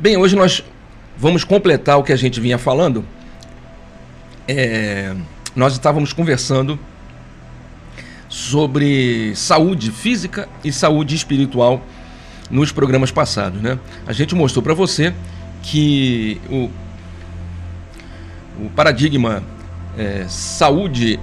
Bem, hoje nós vamos completar o que a gente vinha falando. É, nós estávamos conversando sobre saúde física e saúde espiritual nos programas passados, né? A gente mostrou para você que o, o paradigma é, saúde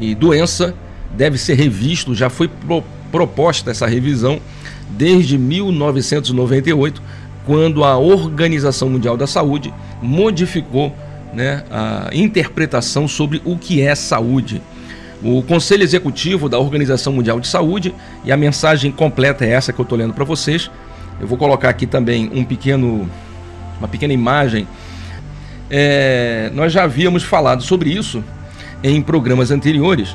e doença deve ser revisto, já foi pro, proposta essa revisão desde 1998 quando a Organização Mundial da Saúde modificou né, a interpretação sobre o que é saúde. O Conselho Executivo da Organização Mundial de Saúde, e a mensagem completa é essa que eu estou lendo para vocês. Eu vou colocar aqui também um pequeno, uma pequena imagem. É, nós já havíamos falado sobre isso em programas anteriores,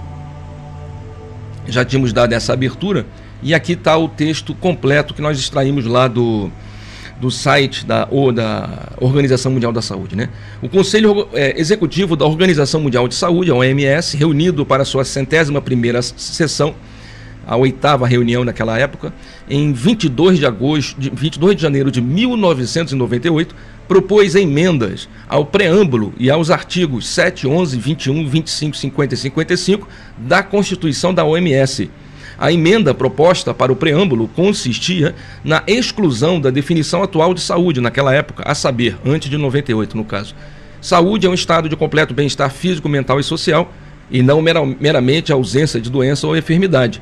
já tínhamos dado essa abertura, e aqui está o texto completo que nós extraímos lá do, do site da, ou da Organização Mundial da Saúde. Né? O Conselho é, Executivo da Organização Mundial de Saúde, a OMS, reunido para sua centésima primeira sessão, a oitava reunião naquela época, em 22 de agosto, de 22 de janeiro de 1998, propôs emendas ao preâmbulo e aos artigos 7, 11, 21, 25, 50 e 55 da Constituição da OMS a emenda proposta para o preâmbulo consistia na exclusão da definição atual de saúde naquela época, a saber, antes de 98 no caso. Saúde é um estado de completo bem-estar físico, mental e social, e não meramente a ausência de doença ou enfermidade.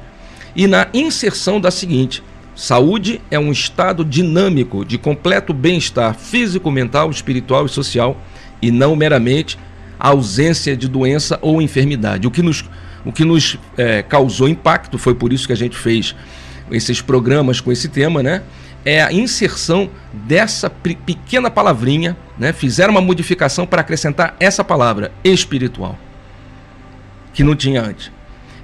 E na inserção da seguinte: saúde é um estado dinâmico de completo bem-estar físico, mental, espiritual e social, e não meramente a ausência de doença ou enfermidade. O que nos o que nos é, causou impacto, foi por isso que a gente fez esses programas com esse tema, né? É a inserção dessa pequena palavrinha, né? Fizeram uma modificação para acrescentar essa palavra, espiritual, que não tinha antes.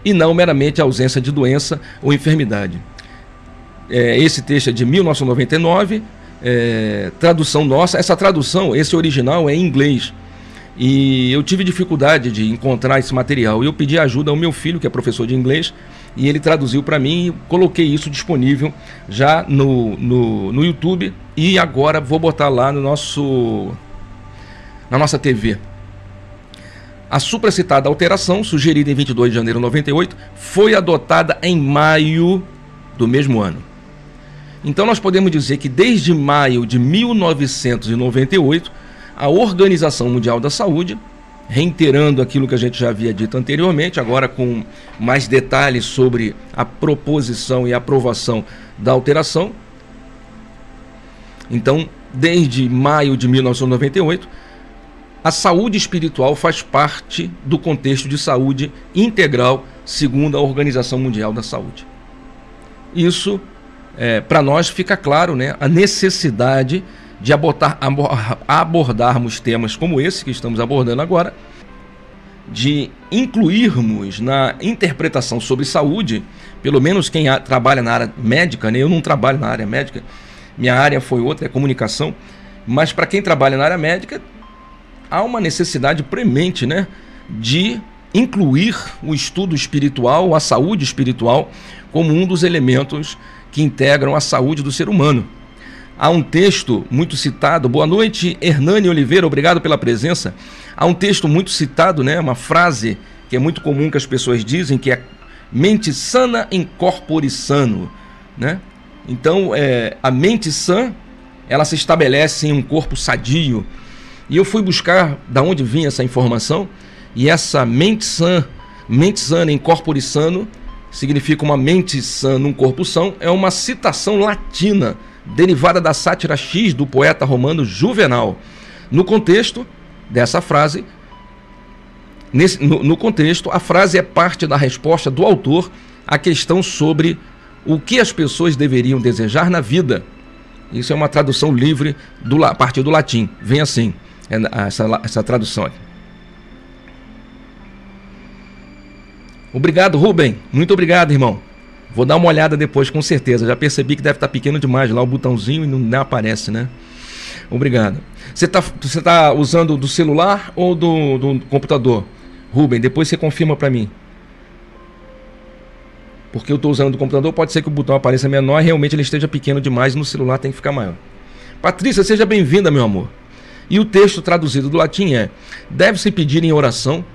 E não meramente a ausência de doença ou enfermidade. É, esse texto é de 1999, é, tradução nossa. Essa tradução, esse original é em inglês. E eu tive dificuldade de encontrar esse material. E eu pedi ajuda ao meu filho, que é professor de inglês, e ele traduziu para mim e coloquei isso disponível já no, no, no YouTube. E agora vou botar lá no nosso na nossa TV. A supracitada alteração, sugerida em 22 de janeiro de 98, foi adotada em maio do mesmo ano. Então nós podemos dizer que desde maio de 1998 a Organização Mundial da Saúde, reiterando aquilo que a gente já havia dito anteriormente, agora com mais detalhes sobre a proposição e aprovação da alteração. Então, desde maio de 1998, a saúde espiritual faz parte do contexto de saúde integral, segundo a Organização Mundial da Saúde. Isso, é, para nós, fica claro né, a necessidade de abordar, abordarmos temas como esse que estamos abordando agora, de incluirmos na interpretação sobre saúde, pelo menos quem trabalha na área médica, né? eu não trabalho na área médica, minha área foi outra, é comunicação, mas para quem trabalha na área médica, há uma necessidade premente né? de incluir o estudo espiritual, a saúde espiritual, como um dos elementos que integram a saúde do ser humano. Há um texto muito citado. Boa noite, Hernani Oliveira, obrigado pela presença. Há um texto muito citado, né? Uma frase que é muito comum que as pessoas dizem que é mente sana em corpore sano, né? Então, é, a mente sã, ela se estabelece em um corpo sadio. E eu fui buscar da onde vinha essa informação, e essa mente sã, mente sana em corpore sano, significa uma mente sã num corpo são, é uma citação latina derivada da sátira X do poeta romano Juvenal. No contexto dessa frase, nesse, no, no contexto, a frase é parte da resposta do autor à questão sobre o que as pessoas deveriam desejar na vida. Isso é uma tradução livre do, a partir do latim. Vem assim, é, essa, essa tradução aqui. Obrigado, Rubem. Muito obrigado, irmão. Vou dar uma olhada depois, com certeza. Já percebi que deve estar pequeno demais lá o botãozinho e não, não aparece, né? Obrigado. Você está você tá usando do celular ou do, do computador? Rubem, depois você confirma para mim. Porque eu estou usando do computador, pode ser que o botão apareça menor e realmente ele esteja pequeno demais no celular tem que ficar maior. Patrícia, seja bem-vinda, meu amor. E o texto traduzido do latim é: deve-se pedir em oração.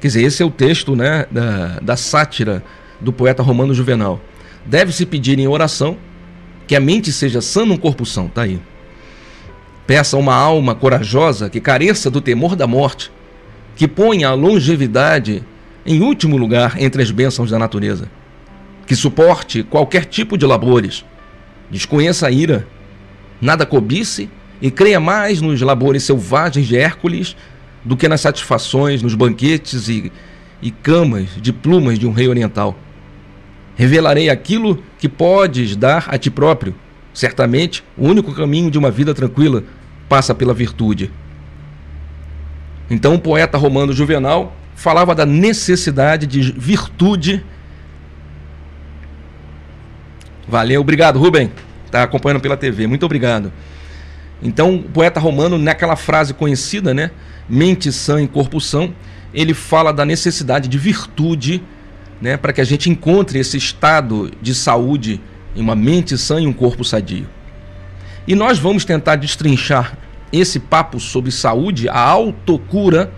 Quer dizer, esse é o texto né, da, da sátira do poeta romano Juvenal. Deve-se pedir em oração que a mente seja sã num corpo são. Tá aí. Peça uma alma corajosa que careça do temor da morte, que ponha a longevidade em último lugar entre as bênçãos da natureza, que suporte qualquer tipo de labores, desconheça a ira, nada cobice e creia mais nos labores selvagens de Hércules do que nas satisfações, nos banquetes e, e camas de plumas de um rei oriental. Revelarei aquilo que podes dar a ti próprio. Certamente, o único caminho de uma vida tranquila passa pela virtude. Então, o poeta romano Juvenal falava da necessidade de virtude. Valeu, obrigado, Rubem. Está acompanhando pela TV, muito obrigado. Então, o poeta romano, naquela frase conhecida, né? Mente sã em corpo são, ele fala da necessidade de virtude, né? Para que a gente encontre esse estado de saúde em uma mente sã e um corpo sadio. E nós vamos tentar destrinchar esse papo sobre saúde, a autocura,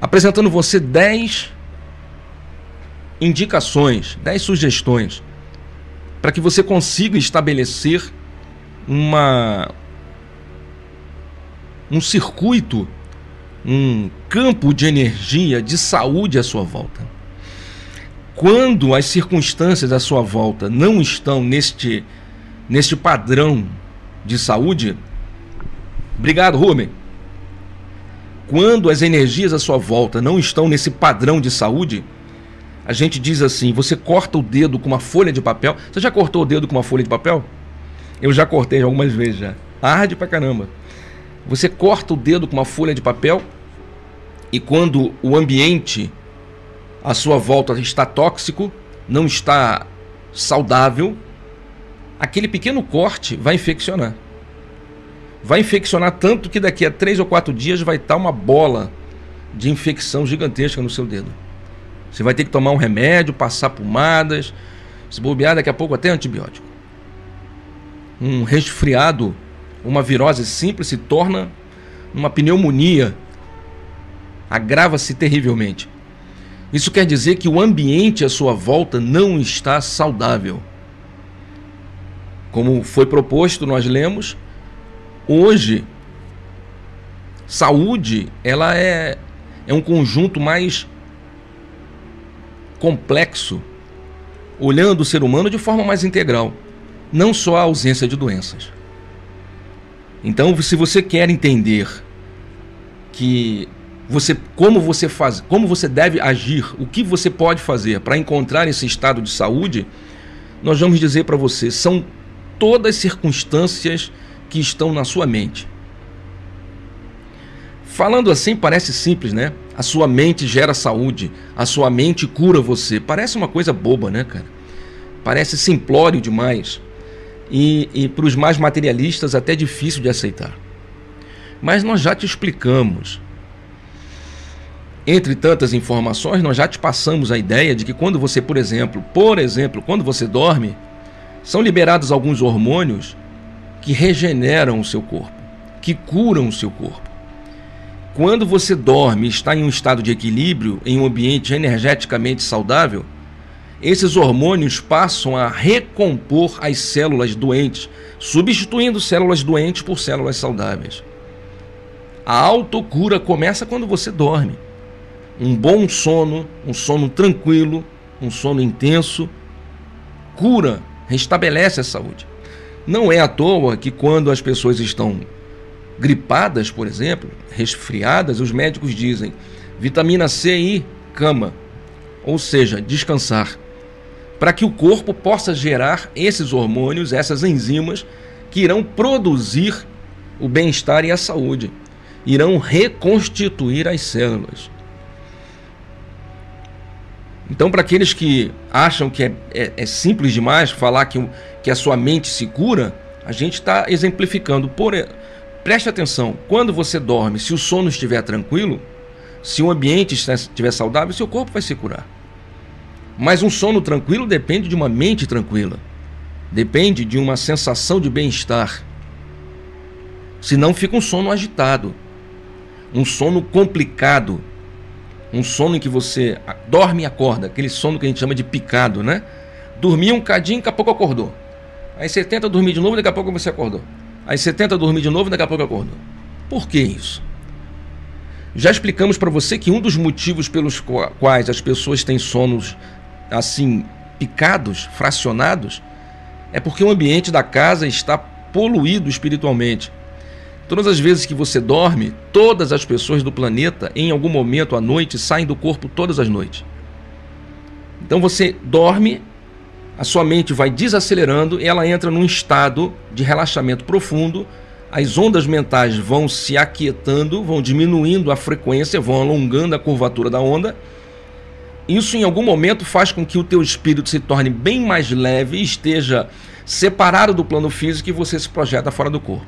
apresentando você 10 indicações, 10 sugestões, para que você consiga estabelecer uma um circuito, um campo de energia, de saúde à sua volta. Quando as circunstâncias à sua volta não estão neste, neste padrão de saúde, obrigado, Rubem. Quando as energias à sua volta não estão nesse padrão de saúde, a gente diz assim: você corta o dedo com uma folha de papel. Você já cortou o dedo com uma folha de papel? Eu já cortei algumas vezes já. Arde pra caramba. Você corta o dedo com uma folha de papel e quando o ambiente à sua volta está tóxico, não está saudável, aquele pequeno corte vai infeccionar. Vai infeccionar tanto que daqui a três ou quatro dias vai estar uma bola de infecção gigantesca no seu dedo. Você vai ter que tomar um remédio, passar pomadas, se bobear daqui a pouco até antibiótico. Um resfriado uma virose simples se torna uma pneumonia, agrava-se terrivelmente. Isso quer dizer que o ambiente à sua volta não está saudável. Como foi proposto, nós lemos, hoje saúde, ela é é um conjunto mais complexo, olhando o ser humano de forma mais integral, não só a ausência de doenças. Então, se você quer entender que você como você faz, como você deve agir, o que você pode fazer para encontrar esse estado de saúde, nós vamos dizer para você, são todas as circunstâncias que estão na sua mente. Falando assim parece simples, né? A sua mente gera saúde, a sua mente cura você. Parece uma coisa boba, né, cara? Parece simplório demais e, e para os mais materialistas até difícil de aceitar. Mas nós já te explicamos. Entre tantas informações, nós já te passamos a ideia de que quando você, por exemplo, por exemplo, quando você dorme, são liberados alguns hormônios que regeneram o seu corpo, que curam o seu corpo. Quando você dorme e está em um estado de equilíbrio, em um ambiente energeticamente saudável, esses hormônios passam a recompor as células doentes, substituindo células doentes por células saudáveis. A autocura começa quando você dorme. Um bom sono, um sono tranquilo, um sono intenso, cura, restabelece a saúde. Não é à toa que quando as pessoas estão gripadas, por exemplo, resfriadas, os médicos dizem vitamina C e cama, ou seja, descansar para que o corpo possa gerar esses hormônios, essas enzimas que irão produzir o bem-estar e a saúde, irão reconstituir as células. Então, para aqueles que acham que é, é, é, simples demais falar que, que a sua mente se cura, a gente está exemplificando. Por, preste atenção: quando você dorme, se o sono estiver tranquilo, se o ambiente estiver saudável, seu corpo vai se curar. Mas um sono tranquilo depende de uma mente tranquila, depende de uma sensação de bem-estar. Senão fica um sono agitado, um sono complicado, um sono em que você dorme e acorda, aquele sono que a gente chama de picado, né? Dormia um cadinho, daqui a pouco acordou. Aí você tenta dormir de novo, daqui a pouco você acordou. Aí você tenta dormir de novo, daqui a pouco acordou. Por que isso? Já explicamos para você que um dos motivos pelos quais as pessoas têm sonos assim picados, fracionados, é porque o ambiente da casa está poluído espiritualmente. Todas as vezes que você dorme, todas as pessoas do planeta, em algum momento à noite, saem do corpo todas as noites. Então você dorme, a sua mente vai desacelerando e ela entra num estado de relaxamento profundo. As ondas mentais vão se aquietando, vão diminuindo a frequência, vão alongando a curvatura da onda isso em algum momento faz com que o teu espírito se torne bem mais leve esteja separado do plano físico e você se projeta fora do corpo.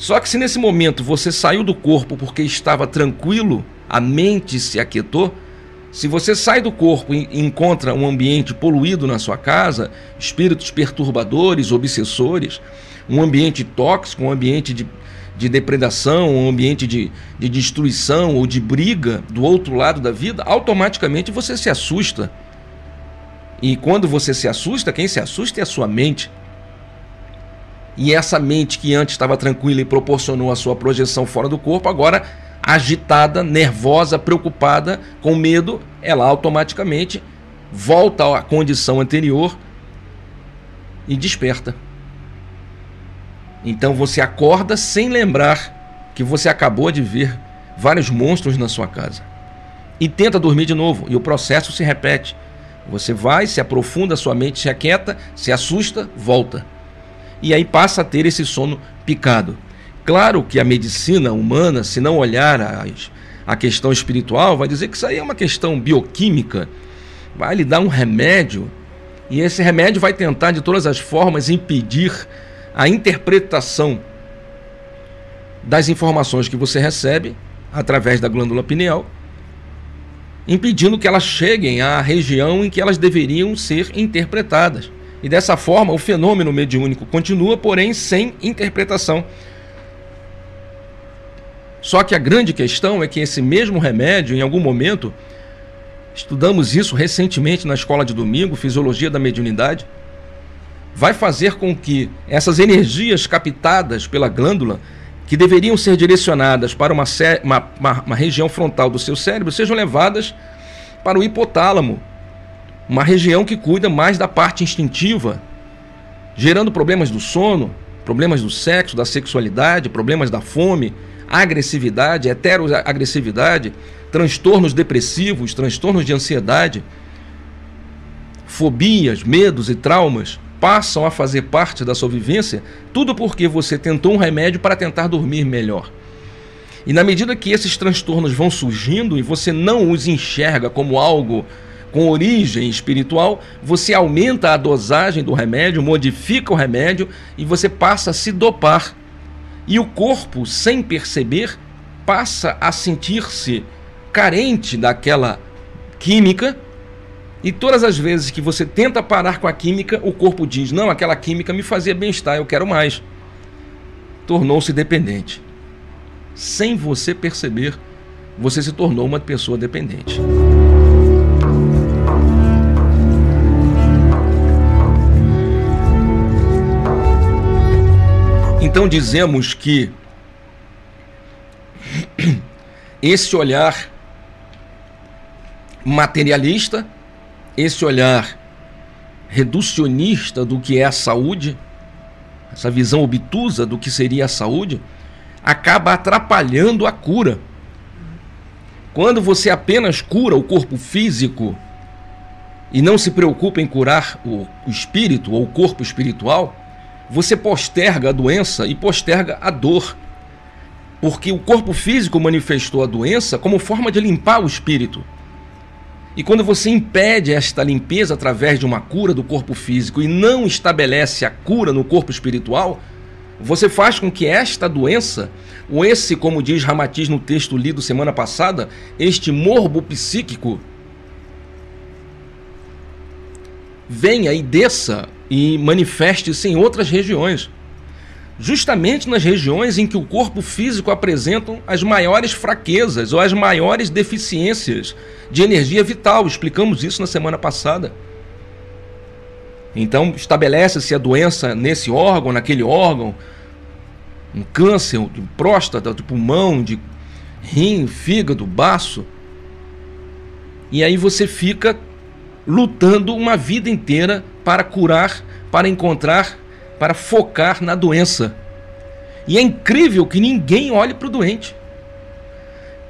Só que se nesse momento você saiu do corpo porque estava tranquilo, a mente se aquietou, se você sai do corpo e encontra um ambiente poluído na sua casa, espíritos perturbadores, obsessores, um ambiente tóxico, um ambiente de de depredação, um ambiente de, de destruição ou de briga do outro lado da vida, automaticamente você se assusta. E quando você se assusta, quem se assusta é a sua mente. E essa mente que antes estava tranquila e proporcionou a sua projeção fora do corpo, agora agitada, nervosa, preocupada, com medo, ela automaticamente volta à condição anterior e desperta. Então você acorda sem lembrar que você acabou de ver vários monstros na sua casa. E tenta dormir de novo, e o processo se repete. Você vai, se aprofunda, sua mente se aquieta, se assusta, volta. E aí passa a ter esse sono picado. Claro que a medicina humana, se não olhar a, a questão espiritual, vai dizer que isso aí é uma questão bioquímica. Vai lhe dar um remédio, e esse remédio vai tentar de todas as formas impedir a interpretação das informações que você recebe através da glândula pineal, impedindo que elas cheguem à região em que elas deveriam ser interpretadas. E dessa forma, o fenômeno mediúnico continua, porém sem interpretação. Só que a grande questão é que esse mesmo remédio, em algum momento, estudamos isso recentemente na escola de domingo, Fisiologia da Mediunidade, vai fazer com que essas energias captadas pela glândula, que deveriam ser direcionadas para uma, uma, uma, região frontal do seu cérebro, sejam levadas para o hipotálamo, uma região que cuida mais da parte instintiva, gerando problemas do sono, problemas do sexo, da sexualidade, problemas da fome, agressividade, heteroagressividade, transtornos depressivos, transtornos de ansiedade, fobias, medos e traumas passam a fazer parte da sua vivência, tudo porque você tentou um remédio para tentar dormir melhor. E na medida que esses transtornos vão surgindo e você não os enxerga como algo com origem espiritual, você aumenta a dosagem do remédio, modifica o remédio e você passa a se dopar. E o corpo, sem perceber, passa a sentir-se carente daquela química e todas as vezes que você tenta parar com a química, o corpo diz: não, aquela química me fazia bem-estar, eu quero mais. Tornou-se dependente. Sem você perceber, você se tornou uma pessoa dependente. Então dizemos que esse olhar materialista esse olhar reducionista do que é a saúde, essa visão obtusa do que seria a saúde, acaba atrapalhando a cura. Quando você apenas cura o corpo físico e não se preocupa em curar o, espírito ou o corpo espiritual, você posterga a doença e posterga a dor. Porque o corpo físico manifestou a doença como forma de limpar o espírito. E quando você impede esta limpeza através de uma cura do corpo físico e não estabelece a cura no corpo espiritual, você faz com que esta doença, ou esse, como diz Ramatiz no texto lido semana passada, este morbo psíquico, venha e desça e manifeste-se em outras regiões. justamente nas regiões em que o corpo físico apresenta as maiores fraquezas ou as maiores deficiências de energia vital. Explicamos isso na semana passada. Então, estabelece-se a doença nesse órgão, naquele órgão, um câncer de próstata, de pulmão, de rim, fígado, baço. E aí você fica lutando uma vida inteira para curar, para encontrar para focar na doença. E é incrível que ninguém olhe para o doente.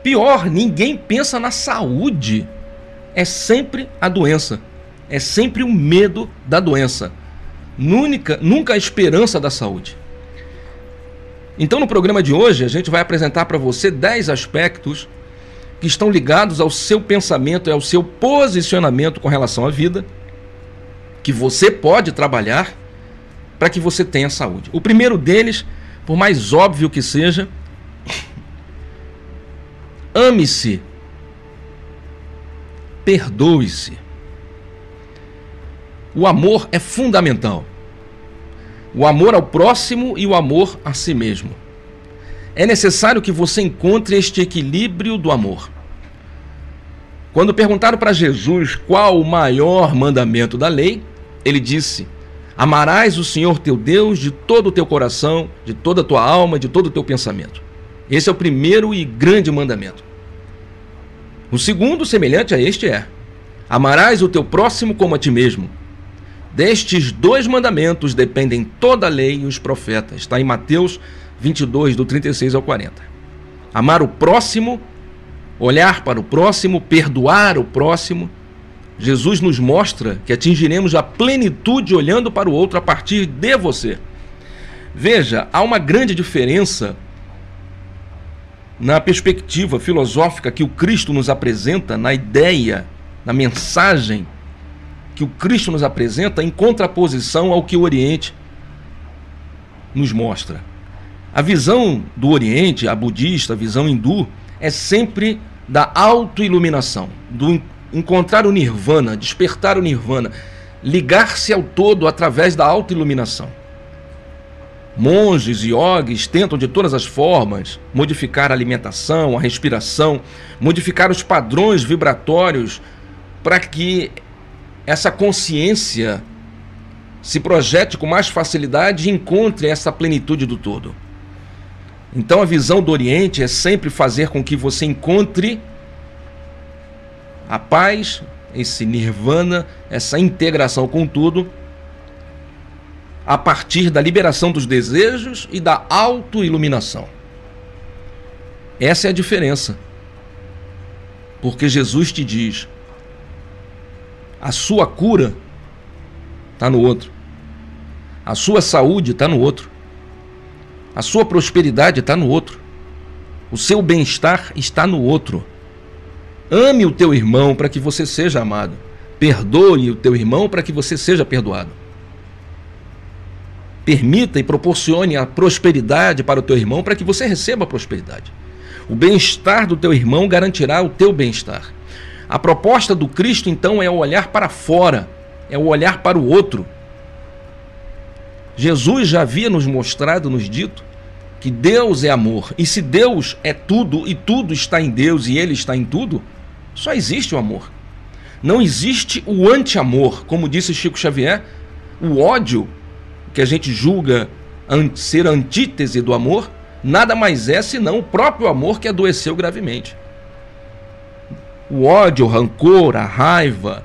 Pior, ninguém pensa na saúde. É sempre a doença. É sempre o medo da doença. Nunca, nunca a esperança da saúde. Então, no programa de hoje, a gente vai apresentar para você 10 aspectos que estão ligados ao seu pensamento e ao seu posicionamento com relação à vida, que você pode trabalhar para que você tenha saúde. O primeiro deles, por mais óbvio que seja, ame-se, perdoe-se. O amor é fundamental. O amor ao próximo e o amor a si mesmo. É necessário que você encontre este equilíbrio do amor. Quando perguntaram para Jesus qual o maior mandamento da lei, ele disse: Amarás o Senhor teu Deus de todo o teu coração, de toda a tua alma, de todo o teu pensamento. Esse é o primeiro e grande mandamento. O segundo, semelhante a este, é: Amarás o teu próximo como a ti mesmo. Destes dois mandamentos dependem toda a lei e os profetas. Está em Mateus 22, do 36 ao 40. Amar o próximo, olhar para o próximo, perdoar o próximo Jesus nos mostra que atingiremos a plenitude olhando para o outro a partir de você. Veja, há uma grande diferença na perspectiva filosófica que o Cristo nos apresenta, na ideia, na mensagem que o Cristo nos apresenta, em contraposição ao que o Oriente nos mostra. A visão do Oriente, a budista, a visão hindu, é sempre da autoiluminação, do encontrar o nirvana, despertar o nirvana, ligar-se ao todo através da autoiluminação. Monges e yogis tentam de todas as formas modificar a alimentação, a respiração, modificar os padrões vibratórios para que essa consciência se projete com mais facilidade e encontre essa plenitude do todo. Então a visão do Oriente é sempre fazer com que você encontre a paz, esse nirvana, essa integração com tudo, a partir da liberação dos desejos e da autoiluminação. Essa é a diferença. Porque Jesus te diz: a sua cura está no outro, a sua saúde está no outro, a sua prosperidade está no outro, o seu bem-estar está no outro. Ame o teu irmão para que você seja amado. Perdoe o teu irmão para que você seja perdoado. Permita e proporcione a prosperidade para o teu irmão para que você receba a prosperidade. O bem-estar do teu irmão garantirá o teu bem-estar. A proposta do Cristo, então, é o olhar para fora, é o olhar para o outro. Jesus já havia nos mostrado, nos dito, que Deus é amor. E se Deus é tudo e tudo está em Deus e Ele está em tudo, só existe o amor. Não existe o anti-amor, como disse Chico Xavier, o ódio que a gente julga ser antítese do amor, nada mais é senão o próprio amor que adoeceu gravemente. O ódio, o rancor, a raiva,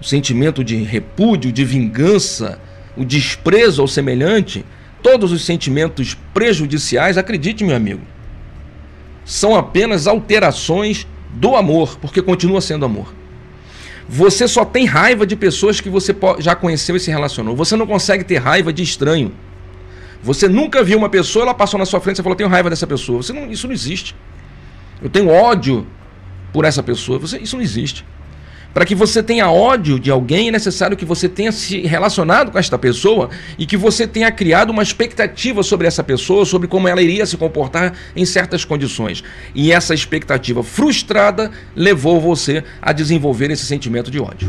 o sentimento de repúdio, de vingança, o desprezo ao semelhante, todos os sentimentos prejudiciais, acredite, meu amigo, são apenas alterações do amor, porque continua sendo amor. Você só tem raiva de pessoas que você já conheceu e se relacionou. Você não consegue ter raiva de estranho. Você nunca viu uma pessoa, ela passou na sua frente e falou: tenho raiva dessa pessoa. Não, isso não existe. Eu tenho ódio por essa pessoa. Você, isso não existe. Para que você tenha ódio de alguém, é necessário que você tenha se relacionado com esta pessoa e que você tenha criado uma expectativa sobre essa pessoa, sobre como ela iria se comportar em certas condições. E essa expectativa frustrada levou você a desenvolver esse sentimento de ódio.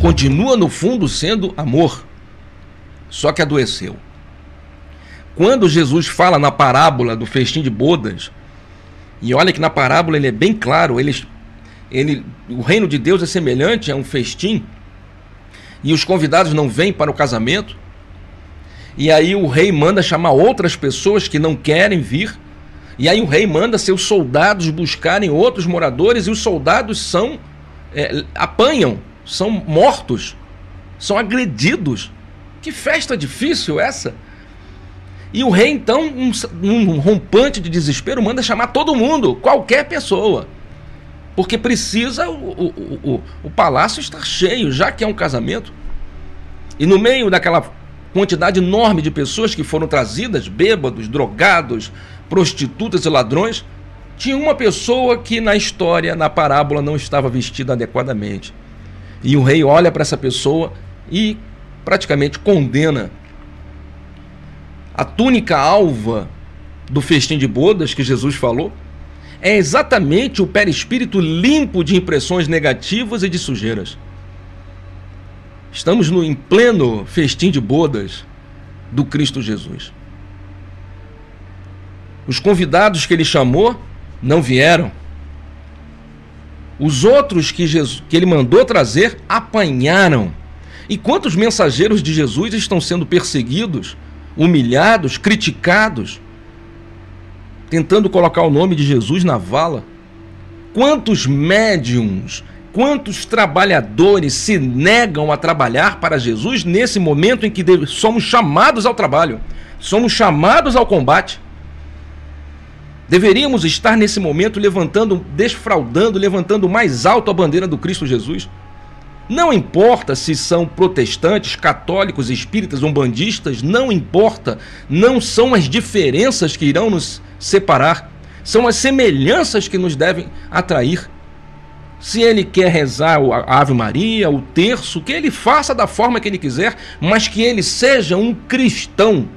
continua no fundo sendo amor, só que adoeceu. Quando Jesus fala na parábola do festim de bodas, e olha que na parábola ele é bem claro, ele, ele, o reino de Deus é semelhante a um festim, e os convidados não vêm para o casamento, e aí o rei manda chamar outras pessoas que não querem vir, e aí o rei manda seus soldados buscarem outros moradores, e os soldados são é, apanham, são mortos, são agredidos. Que festa difícil essa! E o rei, então, um, um rompante de desespero, manda chamar todo mundo, qualquer pessoa. Porque precisa, o, o, o, o palácio estar cheio, já que é um casamento. E no meio daquela quantidade enorme de pessoas que foram trazidas, bêbados, drogados, prostitutas e ladrões, tinha uma pessoa que na história, na parábola, não estava vestida adequadamente. E o rei olha para essa pessoa e praticamente condena. A túnica alva do festim de bodas que Jesus falou é exatamente o perispírito limpo de impressões negativas e de sujeiras. Estamos no em pleno festim de bodas do Cristo Jesus. Os convidados que ele chamou não vieram. Os outros que, Jesus, que ele mandou trazer apanharam. E quantos mensageiros de Jesus estão sendo perseguidos, humilhados, criticados, tentando colocar o nome de Jesus na vala? Quantos médiums, quantos trabalhadores se negam a trabalhar para Jesus nesse momento em que somos chamados ao trabalho, somos chamados ao combate? Deveríamos estar nesse momento levantando, desfraudando, levantando mais alto a bandeira do Cristo Jesus. Não importa se são protestantes, católicos, espíritas, umbandistas, não importa. Não são as diferenças que irão nos separar, são as semelhanças que nos devem atrair. Se ele quer rezar a Ave Maria, o terço, que ele faça da forma que ele quiser, mas que ele seja um cristão.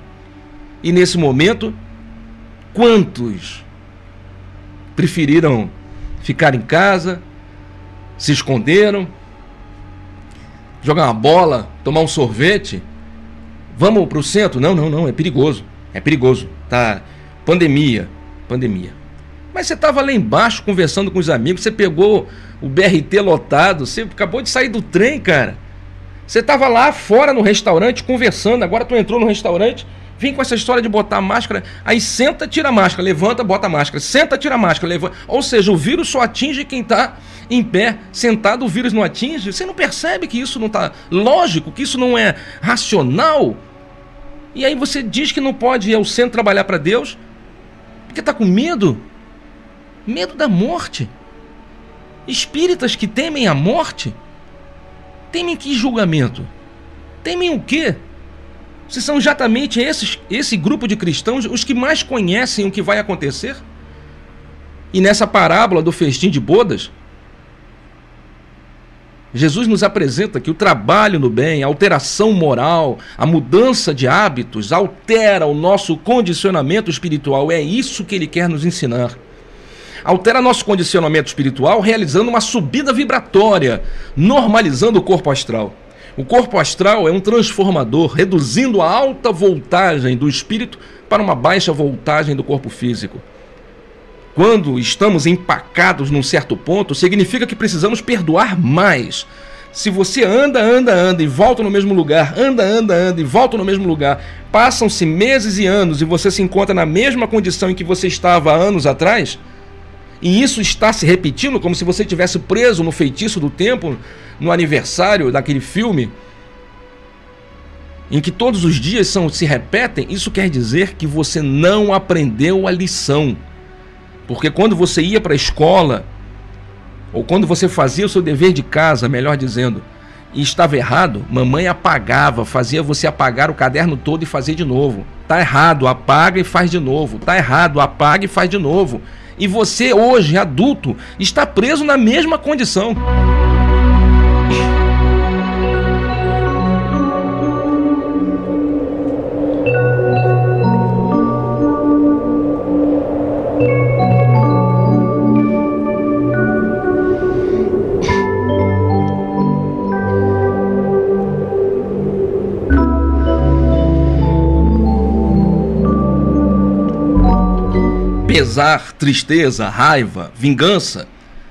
E nesse momento, quantos preferiram ficar em casa, se esconderam, jogar uma bola, tomar um sorvete. Vamos para o centro? Não, não, não, é perigoso. É perigoso. Tá pandemia, pandemia. Mas você estava lá embaixo conversando com os amigos, você pegou o BRT lotado, você acabou de sair do trem, cara. Você estava lá fora no restaurante conversando, agora tu entrou no restaurante, Vem com essa história de botar máscara, aí senta, tira a máscara, levanta, bota a máscara, senta, tira a máscara, levanta. Ou seja, o vírus só atinge quem está em pé, sentado, o vírus não atinge. Você não percebe que isso não está lógico, que isso não é racional? E aí você diz que não pode ir ao centro trabalhar para Deus, porque está com medo? Medo da morte. Espíritas que temem a morte? Temem que julgamento? Temem o quê? Se são exatamente esses, esse grupo de cristãos os que mais conhecem o que vai acontecer? E nessa parábola do festim de bodas, Jesus nos apresenta que o trabalho no bem, a alteração moral, a mudança de hábitos altera o nosso condicionamento espiritual. É isso que ele quer nos ensinar. Altera nosso condicionamento espiritual realizando uma subida vibratória, normalizando o corpo astral. O corpo astral é um transformador, reduzindo a alta voltagem do espírito para uma baixa voltagem do corpo físico. Quando estamos empacados num certo ponto, significa que precisamos perdoar mais. Se você anda, anda, anda e volta no mesmo lugar, anda, anda, anda e volta no mesmo lugar, passam-se meses e anos e você se encontra na mesma condição em que você estava anos atrás, e isso está se repetindo como se você tivesse preso no feitiço do tempo, no aniversário daquele filme, em que todos os dias são, se repetem, isso quer dizer que você não aprendeu a lição. Porque quando você ia para a escola, ou quando você fazia o seu dever de casa, melhor dizendo, e estava errado, mamãe apagava, fazia você apagar o caderno todo e fazer de novo. Tá errado, apaga e faz de novo. Tá errado, apaga e faz de novo e você, hoje, adulto, está preso na mesma condição. Pesar, tristeza, raiva, vingança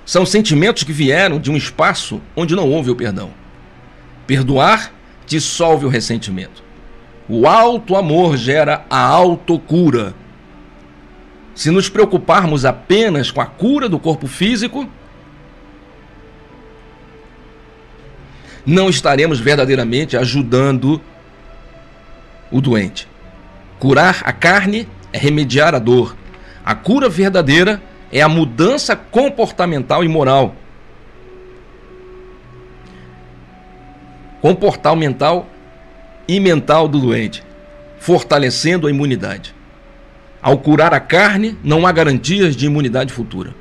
são sentimentos que vieram de um espaço onde não houve o perdão. Perdoar dissolve o ressentimento. O alto amor gera a autocura. Se nos preocuparmos apenas com a cura do corpo físico, não estaremos verdadeiramente ajudando o doente. Curar a carne é remediar a dor. A cura verdadeira é a mudança comportamental e moral. Comportamental e mental do doente, fortalecendo a imunidade. Ao curar a carne, não há garantias de imunidade futura.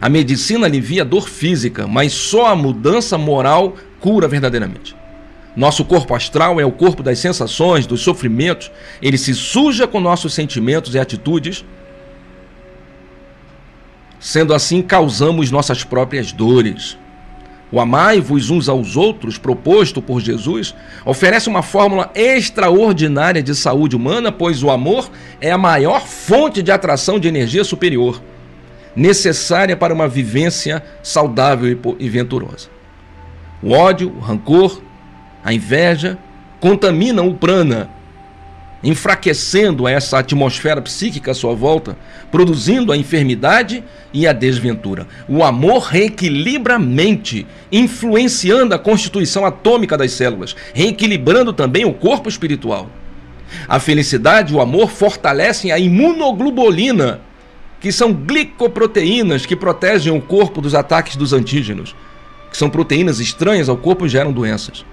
A medicina alivia a dor física, mas só a mudança moral cura verdadeiramente. Nosso corpo astral é o corpo das sensações, dos sofrimentos. Ele se suja com nossos sentimentos e atitudes. Sendo assim, causamos nossas próprias dores. O amai-vos uns aos outros, proposto por Jesus, oferece uma fórmula extraordinária de saúde humana, pois o amor é a maior fonte de atração de energia superior, necessária para uma vivência saudável e venturosa. O ódio, o rancor, a inveja contaminam o prana, enfraquecendo essa atmosfera psíquica à sua volta, produzindo a enfermidade e a desventura. O amor reequilibra a mente, influenciando a constituição atômica das células, reequilibrando também o corpo espiritual. A felicidade e o amor fortalecem a imunoglobulina, que são glicoproteínas que protegem o corpo dos ataques dos antígenos, que são proteínas estranhas ao corpo e geram doenças.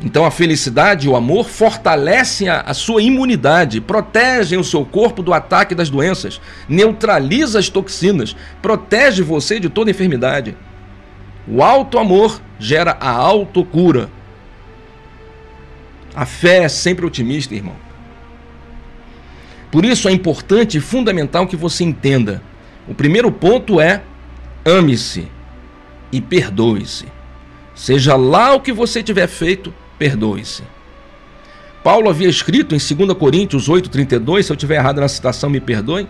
Então a felicidade e o amor fortalecem a, a, sua imunidade, protegem o seu corpo do ataque das doenças, neutraliza as toxinas, protege você de toda enfermidade. O alto amor gera a autocura. A fé é sempre otimista, irmão. Por isso é importante e fundamental que você entenda. O primeiro ponto é ame-se e perdoe-se. Seja lá o que você tiver feito, perdoe-se. Paulo havia escrito em 2 Coríntios 8,32, se eu estiver errado na citação, me perdoem.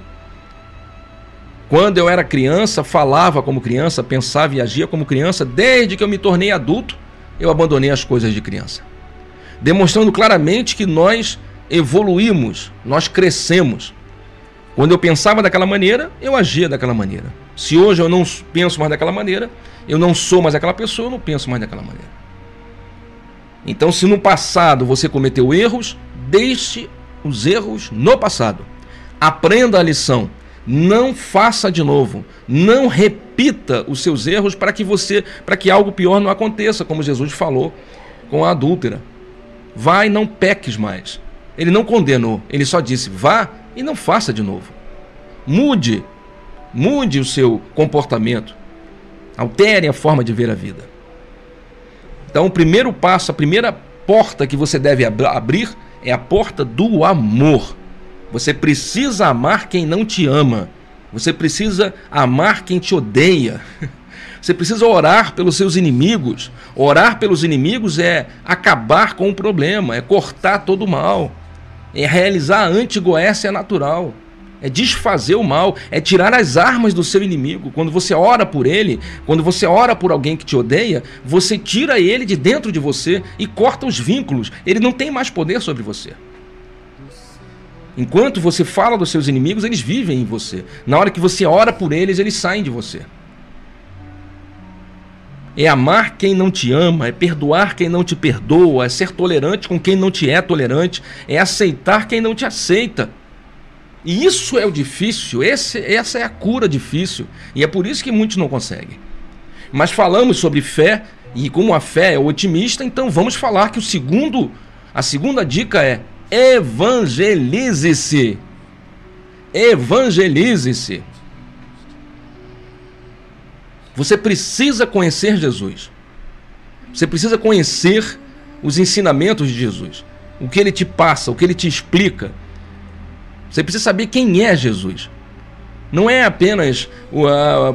Quando eu era criança, falava como criança, pensava e agia como criança, desde que eu me tornei adulto, eu abandonei as coisas de criança. Demonstrando claramente que nós evoluímos, nós crescemos. Quando eu pensava daquela maneira, eu agia daquela maneira. Se hoje eu não penso mais daquela maneira, eu não sou mais aquela pessoa, eu não penso mais daquela maneira. Então, se no passado você cometeu erros, deixe os erros no passado. Aprenda a lição. Não faça de novo. Não repita os seus erros para que você, para que algo pior não aconteça, como Jesus falou com a adúltera. E não peques mais. Ele não condenou, ele só disse: vá e não faça de novo. Mude, mude o seu comportamento. Altere a forma de ver a vida. Então, o primeiro passo, a primeira porta que você deve ab abrir é a porta do amor. Você precisa amar quem não te ama. Você precisa amar quem te odeia. Você precisa orar pelos seus inimigos. Orar pelos inimigos é acabar com o problema, é cortar todo o mal, é realizar a antigoécia natural é desfazer o mal, é tirar as armas do seu inimigo. Quando você ora por ele, quando você ora por alguém que te odeia, você tira ele de dentro de você e corta os vínculos. Ele não tem mais poder sobre você. Enquanto você fala dos seus inimigos, eles vivem em você. Na hora que você ora por eles, eles saem de você. É amar quem não te ama, é perdoar quem não te perdoa, é ser tolerante com quem não te é tolerante, é aceitar quem não te aceita. E isso é o difícil, esse, essa é a cura difícil. E é por isso que muitos não conseguem. Mas falamos sobre fé, e como a fé é otimista, então vamos falar que o segundo, a segunda dica é evangelize-se. Evangelize-se. Você precisa conhecer Jesus. Você precisa conhecer os ensinamentos de Jesus. O que ele te passa, o que ele te explica você precisa saber quem é Jesus. Não é apenas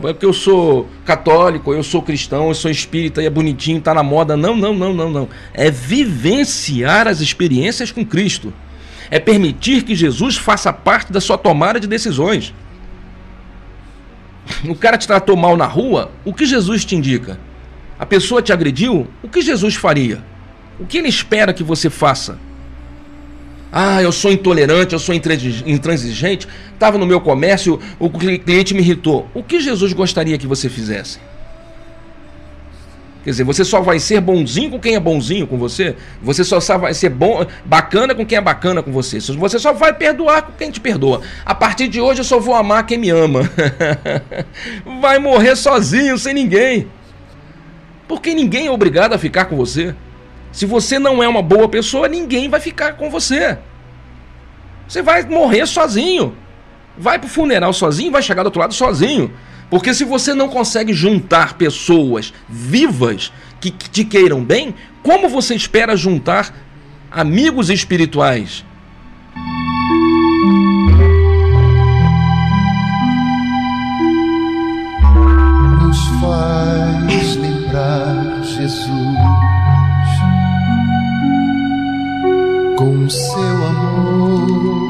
porque eu sou católico, eu sou cristão, eu sou espírita e é bonitinho, está na moda. Não, não, não, não, não. É vivenciar as experiências com Cristo. É permitir que Jesus faça parte da sua tomada de decisões. O cara te tratou mal na rua, o que Jesus te indica? A pessoa te agrediu, o que Jesus faria? O que ele espera que você faça? Ah, eu sou intolerante, eu sou intransigente. Estava no meu comércio, o cliente me irritou. O que Jesus gostaria que você fizesse? Quer dizer, você só vai ser bonzinho com quem é bonzinho com você. Você só vai ser bom, bacana com quem é bacana com você. Você só vai perdoar com quem te perdoa. A partir de hoje eu só vou amar quem me ama. vai morrer sozinho, sem ninguém. Porque ninguém é obrigado a ficar com você. Se você não é uma boa pessoa, ninguém vai ficar com você. Você vai morrer sozinho. Vai pro funeral sozinho, vai chegar do outro lado sozinho. Porque se você não consegue juntar pessoas vivas que, que te queiram bem, como você espera juntar amigos espirituais? Seu amor.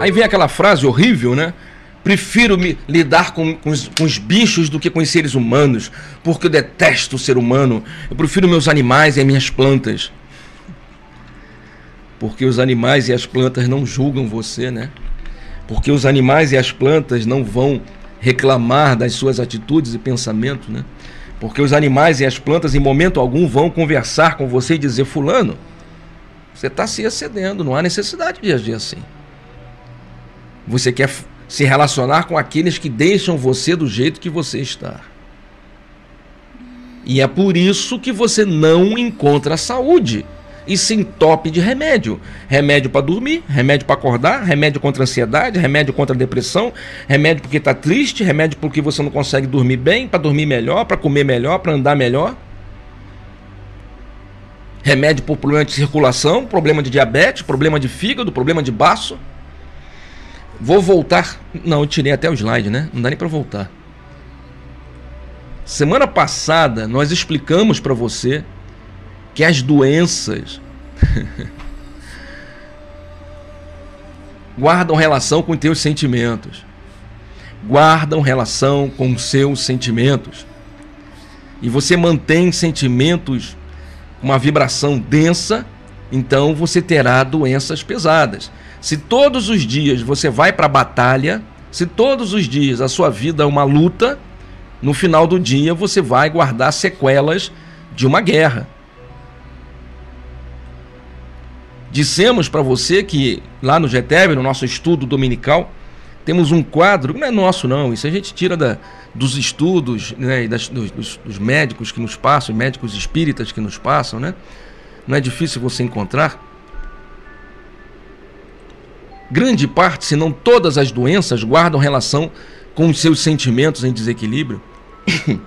Aí vem aquela frase horrível, né? Prefiro me lidar com, com, os, com, os, bichos do que com os seres humanos, porque eu detesto o ser humano. Eu prefiro meus animais e as minhas plantas. Porque os animais e as plantas não julgam você, né? Porque os animais e as plantas não vão reclamar das suas atitudes e pensamentos, né? Porque os animais e as plantas em momento algum vão conversar com você e dizer: Fulano, você está se excedendo, não há necessidade de agir assim. Você quer se relacionar com aqueles que deixam você do jeito que você está. E é por isso que você não encontra saúde e se entope de remédio. Remédio para dormir, remédio para acordar, remédio contra ansiedade, remédio contra depressão, remédio porque está triste, remédio porque você não consegue dormir bem, para dormir melhor, para comer melhor, para andar melhor. Remédio por problema de circulação, problema de diabetes, problema de fígado, problema de baço. Vou voltar. Não, eu tirei até o slide, né? Não dá nem para voltar. Semana passada nós explicamos para você que as doenças guardam relação com teus sentimentos. Guardam relação com seus sentimentos. E você mantém sentimentos uma vibração densa, então você terá doenças pesadas. Se todos os dias você vai para a batalha, se todos os dias a sua vida é uma luta, no final do dia você vai guardar sequelas de uma guerra. Dissemos para você que lá no GTEB, no nosso estudo dominical, temos um quadro, não é nosso não, isso a gente tira da, dos estudos, né, das, dos, dos médicos que nos passam, médicos espíritas que nos passam, né? Não é difícil você encontrar grande parte, se não todas as doenças, guardam relação com os seus sentimentos em desequilíbrio.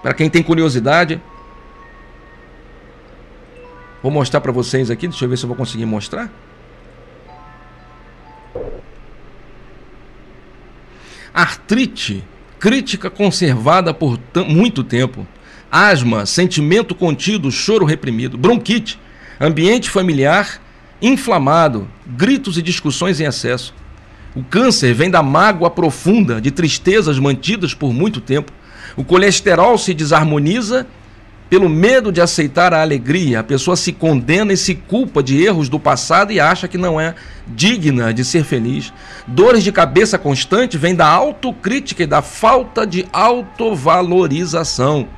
para quem tem curiosidade, vou mostrar para vocês aqui, deixa eu ver se eu vou conseguir mostrar. Artrite, crítica conservada por muito tempo. Asma, sentimento contido, choro reprimido. Bronquite, ambiente familiar inflamado, gritos e discussões em excesso. O câncer vem da mágoa profunda de tristezas mantidas por muito tempo. O colesterol se desarmoniza pelo medo de aceitar a alegria. A pessoa se condena e se culpa de erros do passado e acha que não é digna de ser feliz. Dores de cabeça constante vêm da autocrítica e da falta de autovalorização.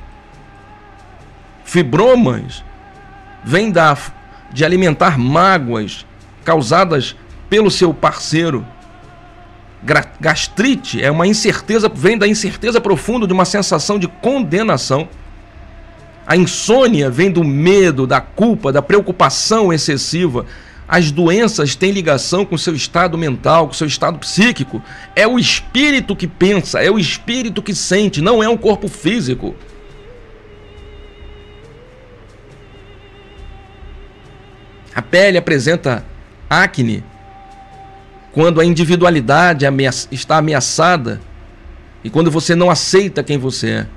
Fibromas vêm da de alimentar mágoas causadas pelo seu parceiro. Gastrite é uma incerteza, vem da incerteza profunda de uma sensação de condenação. A insônia vem do medo, da culpa, da preocupação excessiva. As doenças têm ligação com seu estado mental, com seu estado psíquico. É o espírito que pensa, é o espírito que sente, não é um corpo físico. A pele apresenta acne quando a individualidade está ameaçada e quando você não aceita quem você é.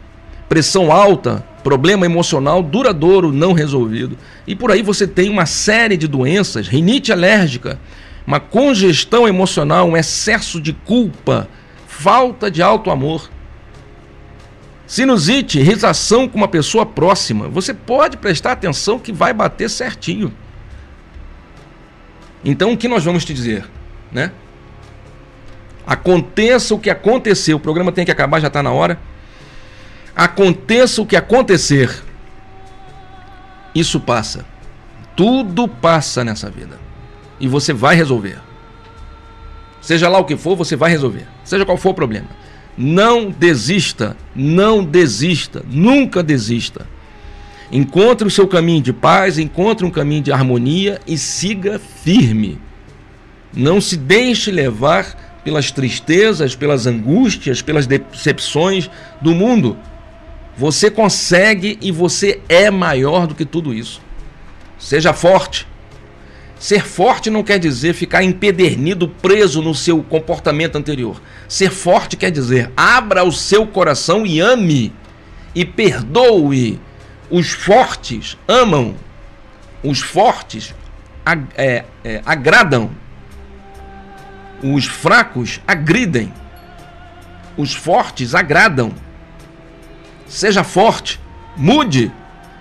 Pressão alta problema emocional duradouro não resolvido. E por aí você tem uma série de doenças, rinite alérgica, uma congestão emocional, um excesso de culpa, falta de alto amor. Sinusite, irritação com uma pessoa próxima. Você pode prestar atenção que vai bater certinho. Então o que nós vamos te dizer, né? Aconteça o que acontecer, o programa tem que acabar, já está na hora. Aconteça o que acontecer, isso passa. Tudo passa nessa vida. E você vai resolver. Seja lá o que for, você vai resolver. Seja qual for o problema. Não desista, não desista, nunca desista. Encontre o seu caminho de paz, encontre um caminho de harmonia e siga firme. Não se deixe levar pelas tristezas, pelas angústias, pelas decepções do mundo. Você consegue e você é maior do que tudo isso. Seja forte. Ser forte não quer dizer ficar empedernido, preso no seu comportamento anterior. Ser forte quer dizer abra o seu coração e ame e perdoe. Os fortes amam, os fortes é, é, agradam, os fracos agridem, os fortes agradam. Seja forte, mude.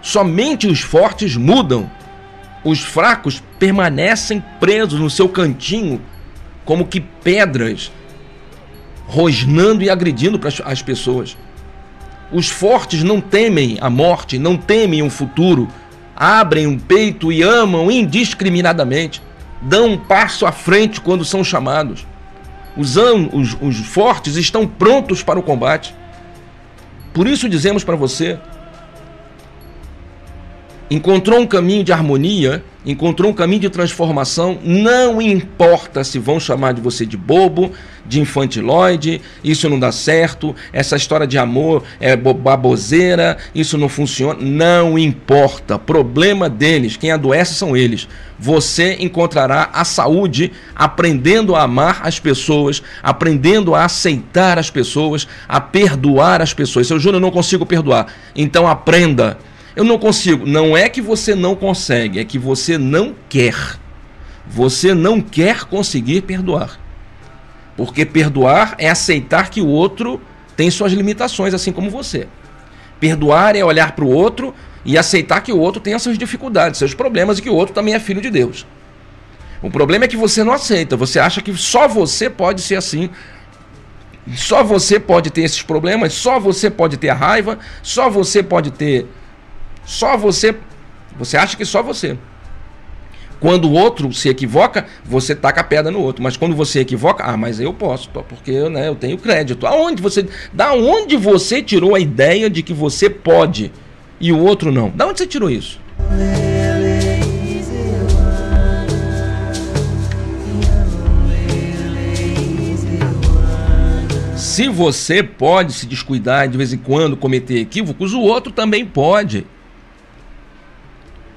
Somente os fortes mudam. Os fracos permanecem presos no seu cantinho, como que pedras, rosnando e agredindo as pessoas. Os fortes não temem a morte, não temem um futuro, abrem um peito e amam indiscriminadamente, dão um passo à frente quando são chamados. Os, os, os fortes estão prontos para o combate. Por isso dizemos para você: encontrou um caminho de harmonia, encontrou um caminho de transformação, não importa se vão chamar de você de bobo, de infantiloide, isso não dá certo, essa história de amor é baboseira, isso não funciona, não importa, problema deles, quem adoece são eles. Você encontrará a saúde aprendendo a amar as pessoas, aprendendo a aceitar as pessoas, a perdoar as pessoas. Seu Júnior, não consigo perdoar. Então aprenda eu não consigo. Não é que você não consegue, é que você não quer. Você não quer conseguir perdoar. Porque perdoar é aceitar que o outro tem suas limitações, assim como você. Perdoar é olhar para o outro e aceitar que o outro tem as suas dificuldades, seus problemas e que o outro também é filho de Deus. O problema é que você não aceita, você acha que só você pode ser assim, só você pode ter esses problemas, só você pode ter a raiva, só você pode ter só você. Você acha que só você. Quando o outro se equivoca, você taca a pedra no outro. Mas quando você equivoca, ah, mas eu posso, porque né, eu tenho crédito. Aonde você. Da onde você tirou a ideia de que você pode e o outro não? Da onde você tirou isso? Se você pode se descuidar de vez em quando, cometer equívocos, o outro também pode.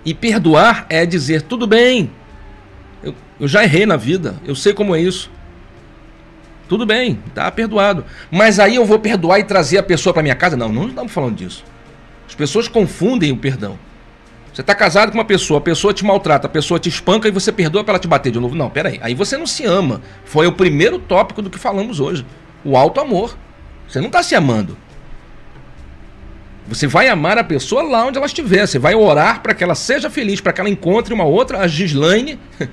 E perdoar é dizer: tudo bem, eu, eu já errei na vida, eu sei como é isso. Tudo bem, tá perdoado. Mas aí eu vou perdoar e trazer a pessoa para minha casa? Não, não estamos falando disso. As pessoas confundem o perdão. Você está casado com uma pessoa, a pessoa te maltrata, a pessoa te espanca e você perdoa para ela te bater de novo. Não, peraí. Aí você não se ama. Foi o primeiro tópico do que falamos hoje. O alto amor. Você não está se amando. Você vai amar a pessoa lá onde ela estiver. Você vai orar para que ela seja feliz, para que ela encontre uma outra, a Gislaine,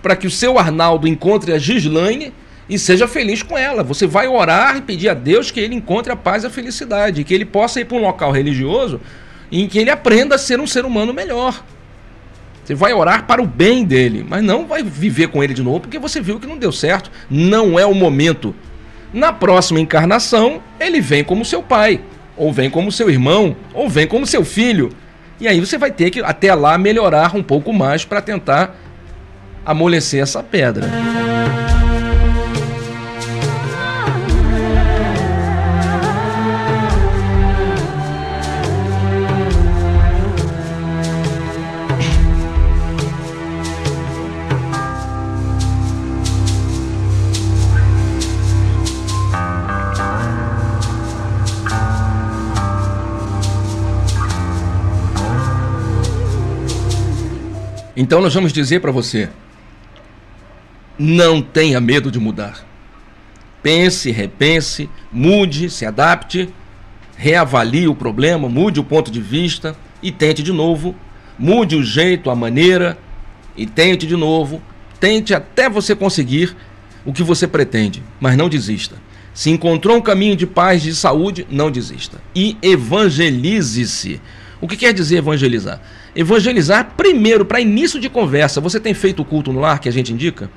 para que o seu Arnaldo encontre a Gislaine e seja feliz com ela. Você vai orar e pedir a Deus que ele encontre a paz e a felicidade, que ele possa ir para um local religioso em que ele aprenda a ser um ser humano melhor. Você vai orar para o bem dele, mas não vai viver com ele de novo porque você viu que não deu certo. Não é o momento. Na próxima encarnação, ele vem como seu pai ou vem como seu irmão, ou vem como seu filho. E aí você vai ter que até lá melhorar um pouco mais para tentar amolecer essa pedra. Então nós vamos dizer para você: não tenha medo de mudar. Pense, repense, mude, se adapte, reavalie o problema, mude o ponto de vista e tente de novo. Mude o jeito, a maneira e tente de novo. Tente até você conseguir o que você pretende, mas não desista. Se encontrou um caminho de paz, de saúde, não desista. E evangelize-se. O que quer dizer evangelizar? Evangelizar, primeiro, para início de conversa. Você tem feito o culto no lar que a gente indica?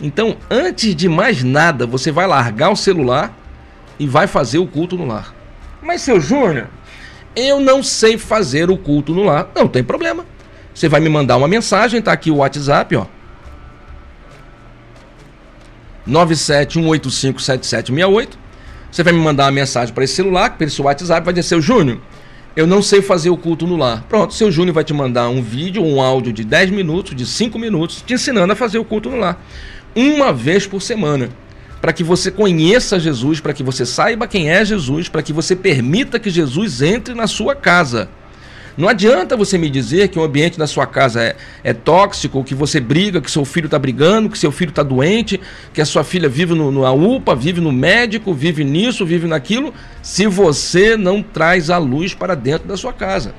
Então, antes de mais nada, você vai largar o celular e vai fazer o culto no lar. Mas, seu Júnior, eu não sei fazer o culto no lar. Não tem problema. Você vai me mandar uma mensagem, tá aqui o WhatsApp, ó. 971857768. Você vai me mandar uma mensagem para esse celular, para esse WhatsApp, vai dizer, seu Júnior, eu não sei fazer o culto no lar. Pronto, seu Júnior vai te mandar um vídeo, um áudio de 10 minutos, de 5 minutos, te ensinando a fazer o culto no lar. Uma vez por semana. Para que você conheça Jesus, para que você saiba quem é Jesus, para que você permita que Jesus entre na sua casa. Não adianta você me dizer que o ambiente da sua casa é, é tóxico, que você briga, que seu filho está brigando, que seu filho está doente, que a sua filha vive no, no UPA, vive no médico, vive nisso, vive naquilo, se você não traz a luz para dentro da sua casa.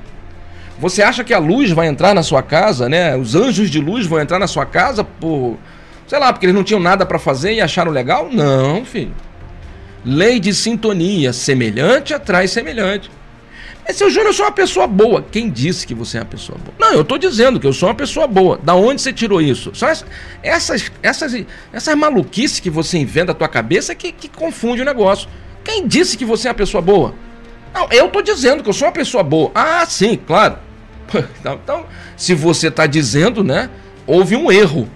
Você acha que a luz vai entrar na sua casa, né? Os anjos de luz vão entrar na sua casa por, sei lá, porque eles não tinham nada para fazer e acharam legal? Não, filho. Lei de sintonia, semelhante atrai semelhante. É, seu Júnior, eu sou uma pessoa boa. Quem disse que você é uma pessoa boa? Não, eu estou dizendo que eu sou uma pessoa boa. Da onde você tirou isso? São essas, essas, essas, maluquices que você inventa da tua cabeça que, que confunde o negócio. Quem disse que você é uma pessoa boa? Não, eu estou dizendo que eu sou uma pessoa boa. Ah, sim, claro. Então, então se você está dizendo, né? Houve um erro.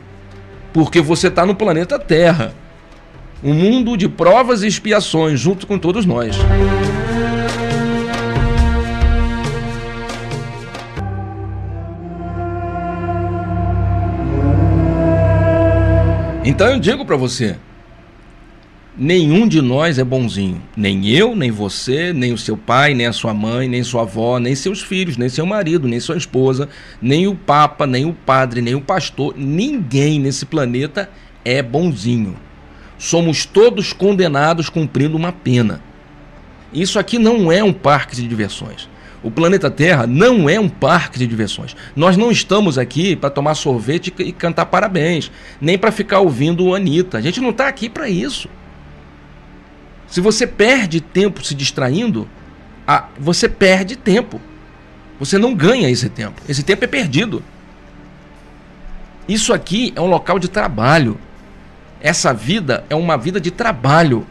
Porque você está no planeta Terra. Um mundo de provas e expiações, junto com todos nós. Então eu digo para você, nenhum de nós é bonzinho. Nem eu, nem você, nem o seu pai, nem a sua mãe, nem sua avó, nem seus filhos, nem seu marido, nem sua esposa, nem o papa, nem o padre, nem o pastor. Ninguém nesse planeta é bonzinho. Somos todos condenados cumprindo uma pena. Isso aqui não é um parque de diversões. O planeta Terra não é um parque de diversões. Nós não estamos aqui para tomar sorvete e cantar parabéns, nem para ficar ouvindo Anitta. A gente não está aqui para isso. Se você perde tempo se distraindo, você perde tempo. Você não ganha esse tempo. Esse tempo é perdido. Isso aqui é um local de trabalho. Essa vida é uma vida de trabalho.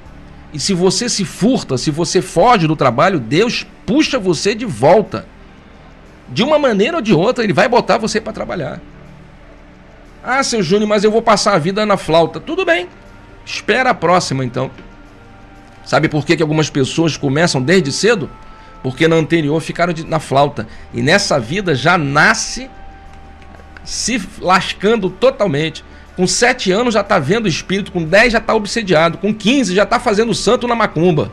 E se você se furta, se você foge do trabalho, Deus puxa você de volta. De uma maneira ou de outra, ele vai botar você para trabalhar. Ah, seu Júnior, mas eu vou passar a vida na flauta. Tudo bem. Espera a próxima então. Sabe por que, que algumas pessoas começam desde cedo? Porque na anterior ficaram de, na flauta. E nessa vida já nasce se lascando totalmente. Com 7 anos já está vendo espírito, com 10 já está obsediado, com 15 já está fazendo santo na macumba.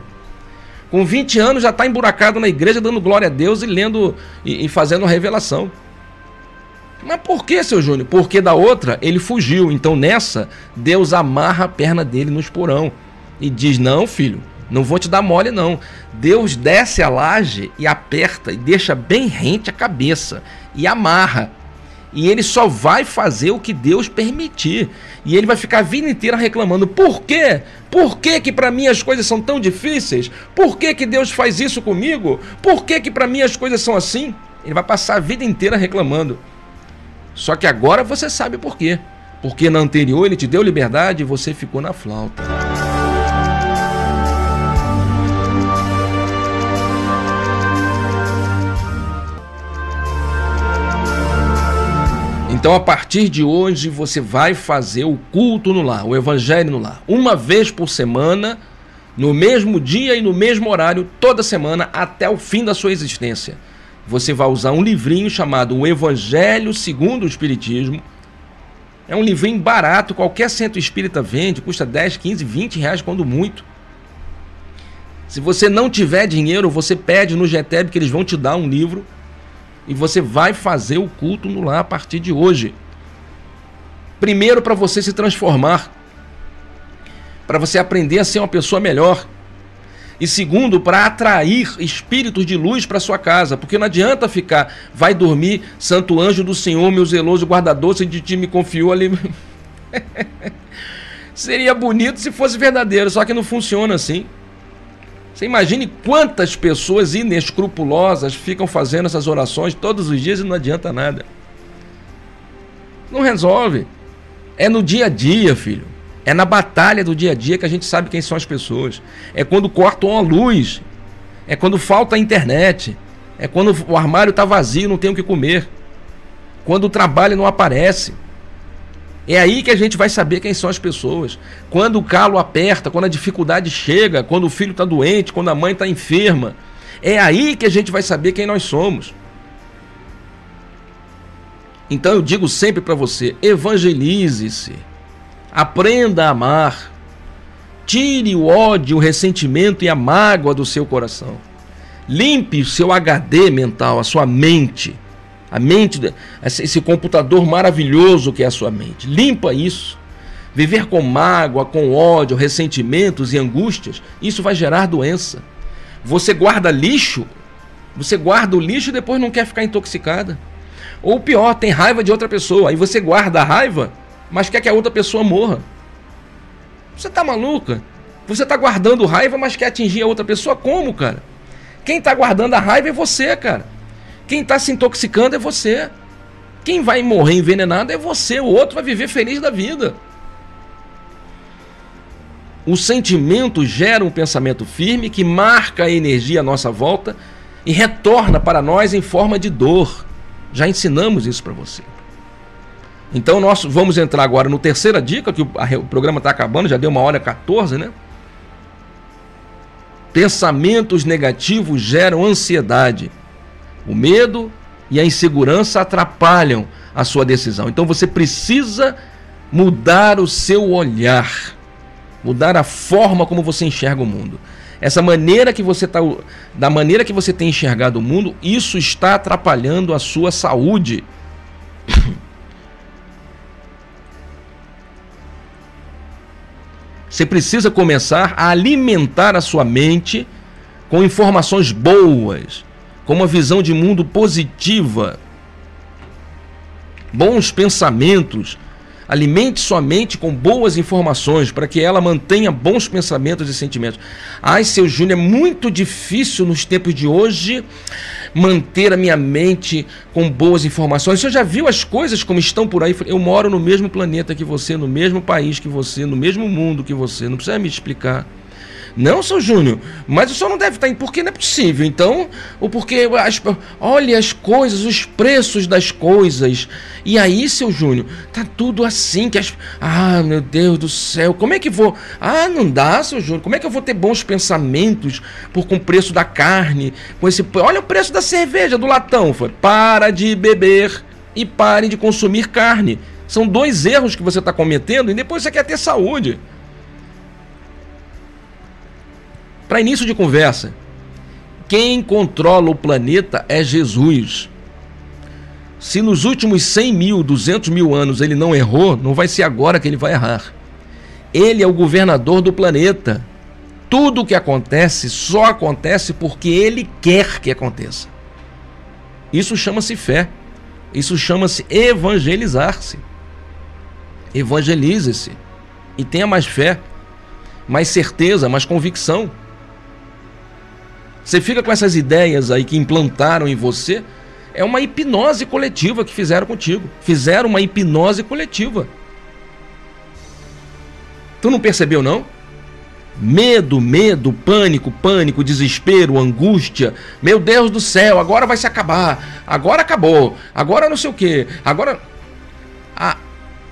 Com 20 anos já está emburacado na igreja dando glória a Deus e lendo e, e fazendo revelação. Mas por que, seu Júnior? Porque da outra ele fugiu. Então nessa, Deus amarra a perna dele no esporão e diz: Não, filho, não vou te dar mole, não. Deus desce a laje e aperta e deixa bem rente a cabeça e amarra. E ele só vai fazer o que Deus permitir. E ele vai ficar a vida inteira reclamando: por quê? Por que, que para mim as coisas são tão difíceis? Por que, que Deus faz isso comigo? Por que, que para mim as coisas são assim? Ele vai passar a vida inteira reclamando. Só que agora você sabe por quê. Porque na anterior ele te deu liberdade e você ficou na flauta. Então, a partir de hoje, você vai fazer o culto no lar, o evangelho no lar, uma vez por semana, no mesmo dia e no mesmo horário, toda semana, até o fim da sua existência. Você vai usar um livrinho chamado O Evangelho segundo o Espiritismo. É um livrinho barato, qualquer centro espírita vende, custa 10, 15, 20 reais, quando muito. Se você não tiver dinheiro, você pede no GTEB que eles vão te dar um livro E você vai fazer o culto no lar a partir de hoje. Primeiro, para você se transformar, para você aprender a ser uma pessoa melhor. E segundo, para atrair espíritos de luz para sua casa, porque não adianta ficar, vai dormir, santo anjo do Senhor, meu zeloso guardador, se de ti me confiou ali. Seria bonito se fosse verdadeiro, só que não funciona assim. Você imagine quantas pessoas inescrupulosas ficam fazendo essas orações todos os dias e não adianta nada. Não resolve. É no dia a dia, filho. É na batalha do dia a dia que a gente sabe quem são as pessoas. É quando cortam a luz. É quando falta a internet. É quando o armário está vazio, não tem o que comer. Quando o trabalho não aparece. É aí que a gente vai saber quem são as pessoas. Quando o calo aperta, quando a dificuldade chega, quando o filho está doente, quando a mãe está enferma. É aí que a gente vai saber quem nós somos. Então eu digo sempre para você: evangelize-se, aprenda a amar, tire o ódio, o ressentimento e a mágoa do seu coração. Limpe o seu HD mental, a sua mente a mente, esse computador maravilhoso que é a sua mente. Limpa isso. Viver com mágoa, com ódio, ressentimentos e angústias, isso vai gerar doença. Você guarda lixo, você guarda o lixo e depois não quer ficar intoxicada. Ou pior, tem raiva de outra pessoa, aí você guarda a raiva, mas quer que a outra pessoa morra. Você tá maluca? Você tá guardando raiva, mas quer atingir a outra pessoa como, cara? Quem tá guardando a raiva é você, cara. Quem está se intoxicando é você. Quem vai morrer envenenado é você. O outro vai viver feliz da vida. O sentimento gera um pensamento firme que marca a energia à nossa volta e retorna para nós em forma de dor. Já ensinamos isso para você. Então nós vamos entrar agora no terceira dica, que o, o programa está acabando, já deu uma hora 14, né? Pensamentos negativos geram ansiedade o medo e a insegurança atrapalham a sua decisão. Então você precisa mudar o seu olhar, mudar a forma como você enxerga o mundo. Essa maneira que você tá, da maneira que você tem enxergado o mundo, isso está atrapalhando a sua saúde. Você precisa começar a alimentar a sua mente com informações boas, com uma visão de mundo positiva, bons pensamentos. Alimente sua mente com boas informações para que ela mantenha bons pensamentos e sentimentos. Ai, seu Júnior, é muito difícil nos tempos de hoje manter a minha mente com boas informações. Você já viu as coisas como estão por aí? Eu moro no mesmo planeta que você, no mesmo país que você, no mesmo mundo que você. Não precisa me explicar. Não, seu Júnior, mas o senhor não deve estar em porque não é possível. Então, o porquê. As, olha as coisas, os preços das coisas. E aí, seu Júnior, tá tudo assim. que as, Ah, meu Deus do céu, como é que vou. Ah, não dá, seu Júnior. Como é que eu vou ter bons pensamentos por com o preço da carne? Com esse. Olha o preço da cerveja, do latão. Foi. Para de beber e pare de consumir carne. São dois erros que você está cometendo e depois você quer ter saúde. Para início de conversa, quem controla o planeta é Jesus. Se nos últimos 100 mil, 200 mil anos ele não errou, não vai ser agora que ele vai errar. Ele é o governador do planeta. Tudo o que acontece só acontece porque ele quer que aconteça. Isso chama-se fé. Isso chama-se evangelizar-se. Evangelize-se. E tenha mais fé, mais certeza, mais convicção. Você fica com essas ideias aí que implantaram em você, é uma hipnose coletiva que fizeram contigo. Fizeram uma hipnose coletiva. Tu não percebeu não? Medo, medo, pânico, pânico, desespero, angústia. Meu Deus do céu, agora vai se acabar. Agora acabou. Agora não sei o que. Agora. Ah,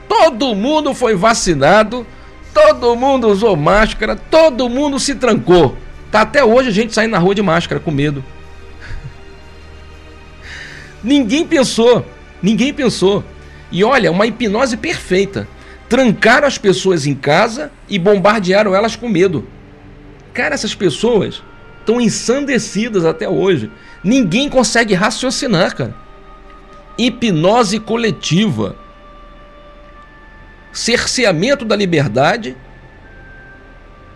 todo mundo foi vacinado. Todo mundo usou máscara. Todo mundo se trancou. Tá até hoje a gente saindo na rua de máscara com medo. ninguém pensou, ninguém pensou. E olha, uma hipnose perfeita. Trancaram as pessoas em casa e bombardearam elas com medo. Cara, essas pessoas estão ensandecidas até hoje. Ninguém consegue raciocinar, cara. hipnose coletiva, cerceamento da liberdade,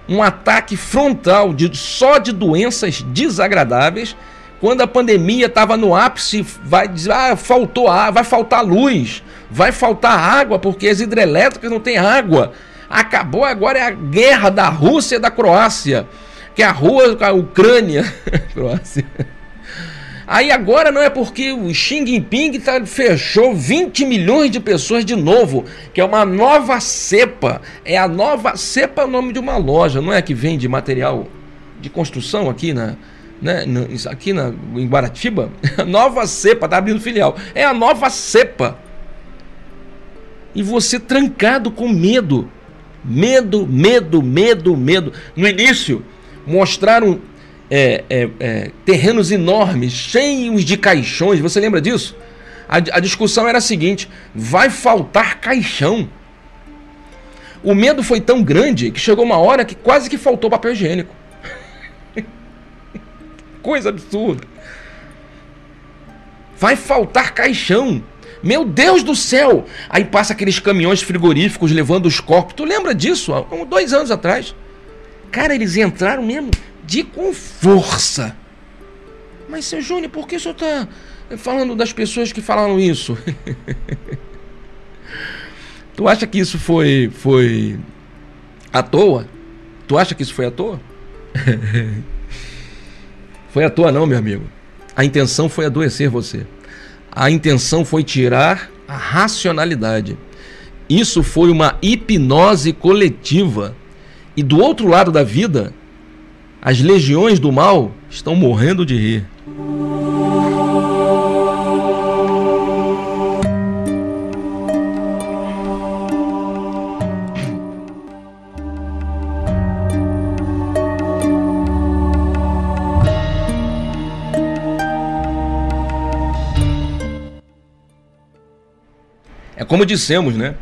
um ataque frontal de, só de doenças desagradáveis. Quando a pandemia estava no ápice, vai dizer, ah, faltou ar, vai faltar luz, vai faltar água, porque as hidrelétricas não têm água. Acabou agora é a guerra da Rússia e da Croácia, que é a rua, a Ucrânia, Croácia. Aí agora não é porque o Xi Jinping tá, fechou 20 milhões de pessoas de novo, que é uma nova cepa. É a nova cepa é o nome de uma loja, não é que vende material de construção aqui na, né, aqui na, em Guaratiba? nova cepa, tá abrindo filial. É a nova cepa. E você trancado com medo. Medo, medo, medo, medo. No início, mostraram é, é, é, terrenos enormes, cheios de caixões. Você lembra disso? A, a discussão era a seguinte: vai faltar caixão. O medo foi tão grande que chegou uma hora que quase que faltou papel higiênico. Coisa absurda. Vai faltar caixão. Meu Deus do céu! Aí passa aqueles caminhões frigoríficos levando os corpos. Tu lembra disso? Há dois anos atrás. Cara, eles entraram mesmo de com força. Mas, seu Júnior, por que o senhor está falando das pessoas que falaram isso? tu acha que isso foi, foi à toa? Tu acha que isso foi à toa? foi à toa não, meu amigo. A intenção foi adoecer você. A intenção foi tirar a racionalidade. Isso foi uma hipnose coletiva. E do outro lado da vida, as legiões do mal estão morrendo de rir. É como dissemos, né?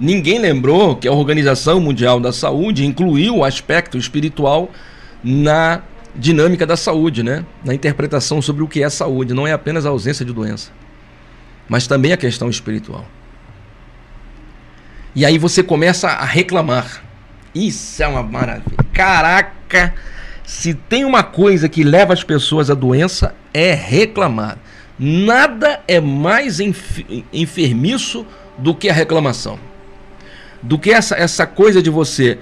Ninguém lembrou que a Organização Mundial da Saúde incluiu o aspecto espiritual na dinâmica da saúde, né? na interpretação sobre o que é saúde. Não é apenas a ausência de doença, mas também a questão espiritual. E aí você começa a reclamar. Isso é uma maravilha. Caraca, se tem uma coisa que leva as pessoas à doença, é reclamar. Nada é mais enfermiço do que a reclamação. Do que essa, essa coisa de você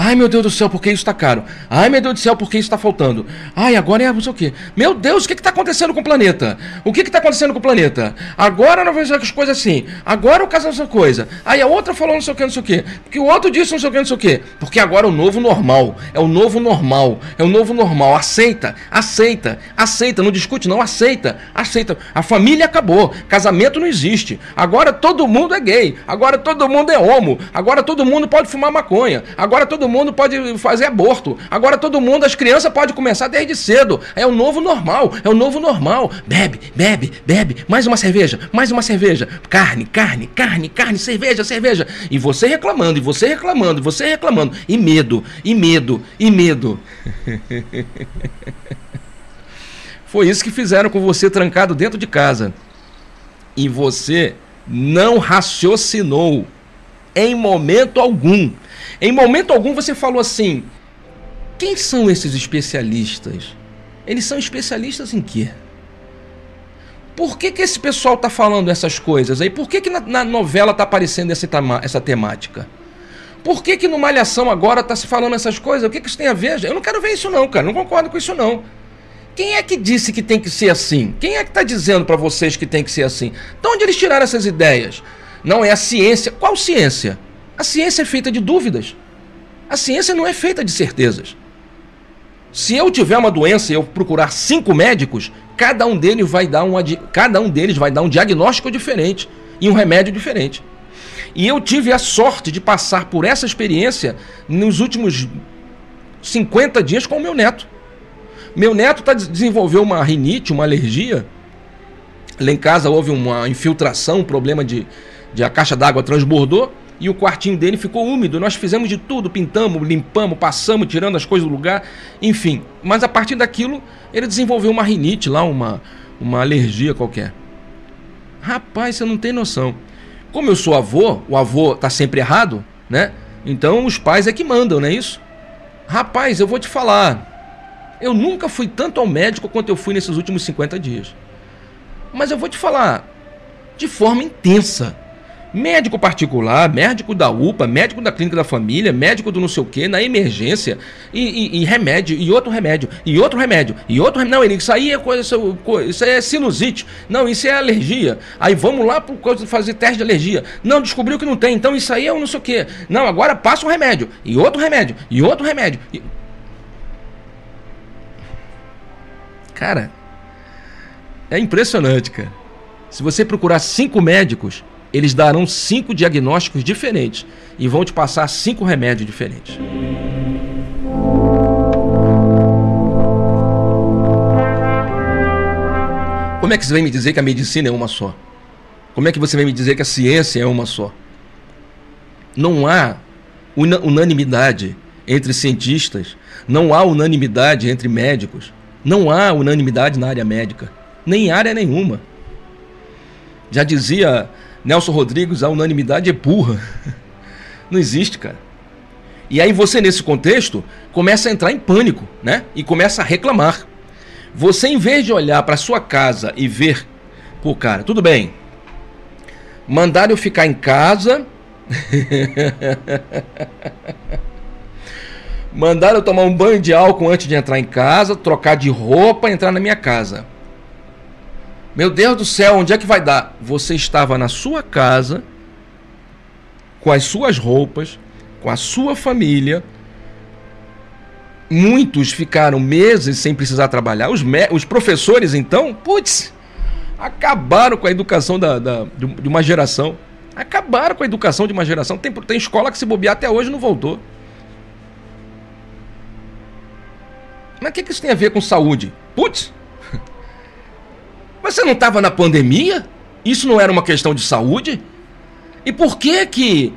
Ai, meu Deus do céu, por que isso está caro? Ai, meu Deus do céu, por que isso está faltando? Ai, agora é não sei o quê. Meu Deus, o que está acontecendo com o planeta? O que está acontecendo com o planeta? Agora não vejo as coisas assim. Agora o caso essa coisa. Aí a outra falou não sei o que, não sei o quê. Porque o outro disse não sei o que, não sei o quê. Porque agora é o novo normal. É o novo normal. É o novo normal. Aceita, aceita, aceita. Não discute, não. Aceita, aceita. A família acabou. Casamento não existe. Agora todo mundo é gay. Agora todo mundo é homo. Agora todo mundo pode fumar maconha. Agora todo mundo pode fazer aborto. Agora todo mundo, as crianças podem começar desde cedo. É o novo normal, é o novo normal. Bebe, bebe, bebe. Mais uma cerveja, mais uma cerveja. Carne, carne, carne, carne, cerveja, cerveja. E você reclamando, e você reclamando, e você reclamando. E medo, e medo, e medo. Foi isso que fizeram com você trancado dentro de casa. E você não raciocinou em momento algum. Em momento algum você falou assim: quem são esses especialistas? Eles são especialistas em quê? Por que, que esse pessoal está falando essas coisas aí? Por que, que na, na novela está aparecendo essa, essa temática? Por que, que no Malhação agora está se falando essas coisas? O que, que isso tem a ver? Eu não quero ver isso, não, cara. Não concordo com isso, não. Quem é que disse que tem que ser assim? Quem é que está dizendo para vocês que tem que ser assim? De onde eles tiraram essas ideias? Não é a ciência. Qual ciência? A ciência é feita de dúvidas. A ciência não é feita de certezas. Se eu tiver uma doença e eu procurar cinco médicos, cada um deles vai dar um, cada um deles vai dar um diagnóstico diferente e um remédio diferente. E eu tive a sorte de passar por essa experiência nos últimos 50 dias com o meu neto. Meu neto tá, desenvolveu uma rinite, uma alergia. Lá em casa houve uma infiltração, um problema de, de a caixa d'água transbordou e o quartinho dele ficou úmido. Nós fizemos de tudo, pintamos, limpamos, passamos, tirando as coisas do lugar, enfim. Mas a partir daquilo, ele desenvolveu uma rinite lá, uma, uma alergia qualquer. Rapaz, você não tem noção. Como eu sou avô, o avô tá sempre errado, né? Então os pais é que mandam, não é isso? Rapaz, eu vou te falar. Eu nunca fui tanto ao médico quanto eu fui nesses últimos 50 dias. Mas eu vou te falar de forma intensa. Médico particular, médico da UPA, médico da clínica da família, médico do não sei o que, na emergência, e, e, e, remédio, e outro remédio, e outro remédio, e outro remédio. Não, ele, isso aí é coisa, isso é sinusite. Não, isso é alergia. Aí vamos lá por fazer teste de alergia. Não, descobriu que não tem, então isso aí é um não sei o que. Não, agora passa um remédio, e outro remédio, e outro remédio. E... Cara, é impressionante, cara. Se você procurar cinco médicos, eles darão cinco diagnósticos diferentes e vão te passar cinco remédios diferentes. Como é que você vai me dizer que a medicina é uma só? Como é que você vai me dizer que a ciência é uma só? Não há unanimidade entre cientistas, não há unanimidade entre médicos, não há unanimidade na área médica, nem em área nenhuma. Já dizia Nelson Rodrigues, a unanimidade é burra. Não existe, cara. E aí você, nesse contexto, começa a entrar em pânico, né? E começa a reclamar. Você, em vez de olhar para sua casa e ver, pô, cara, tudo bem. Mandaram eu ficar em casa. Mandaram eu tomar um banho de álcool antes de entrar em casa, trocar de roupa, entrar na minha casa. Meu Deus do céu, onde é que vai dar? Você estava na sua casa, com as suas roupas, com a sua família. Muitos ficaram meses sem precisar trabalhar. Os, os professores, então, putz, acabaram com a educação da, da, de uma geração. Acabaram com a educação de uma geração. Tem, tem escola que se bobear até hoje não voltou. Mas o que, que isso tem a ver com saúde? Putz, mas você não estava na pandemia? Isso não era uma questão de saúde? E por que que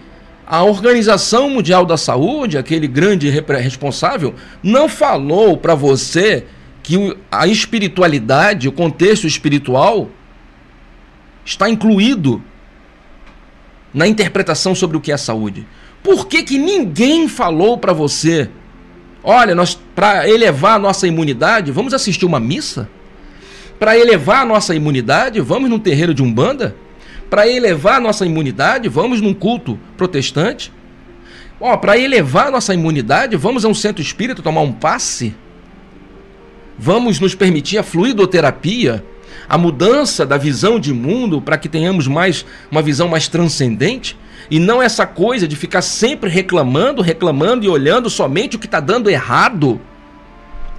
a Organização Mundial da Saúde, aquele grande responsável, não falou para você que a espiritualidade, o contexto espiritual está incluído na interpretação sobre o que é saúde? Por que que ninguém falou para você? Olha, nós para elevar a nossa imunidade, vamos assistir uma missa? Para elevar a nossa imunidade, vamos num terreiro de umbanda? Para elevar a nossa imunidade, vamos num culto protestante? Ó, para elevar a nossa imunidade, vamos a um centro espírita tomar um passe? Vamos nos permitir a fluidoterapia, a mudança da visão de mundo para que tenhamos mais uma visão mais transcendente? E não essa coisa de ficar sempre reclamando, reclamando e olhando somente o que está dando errado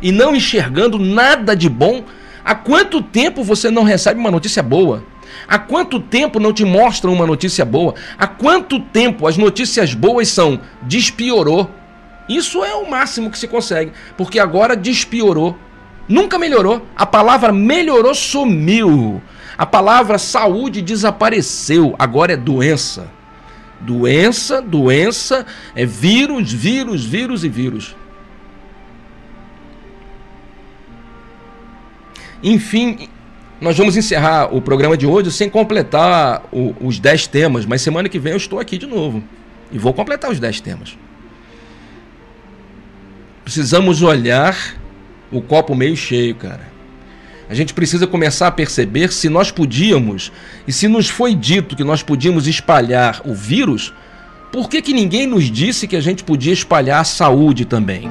e não enxergando nada de bom Há quanto tempo você não recebe uma notícia boa? Há quanto tempo não te mostram uma notícia boa? Há quanto tempo as notícias boas são despiorou? Isso é o máximo que se consegue, porque agora despiorou. Nunca melhorou. A palavra melhorou sumiu. A palavra saúde desapareceu. Agora é doença. Doença, doença, é vírus, vírus, vírus e vírus. Enfim, nós vamos encerrar o programa de hoje sem completar o, os 10 temas, mas semana que vem eu estou aqui de novo e vou completar os 10 temas. Precisamos olhar o copo meio cheio, cara. A gente precisa começar a perceber se nós podíamos, e se nos foi dito que nós podíamos espalhar o vírus, por que, que ninguém nos disse que a gente podia espalhar a saúde também?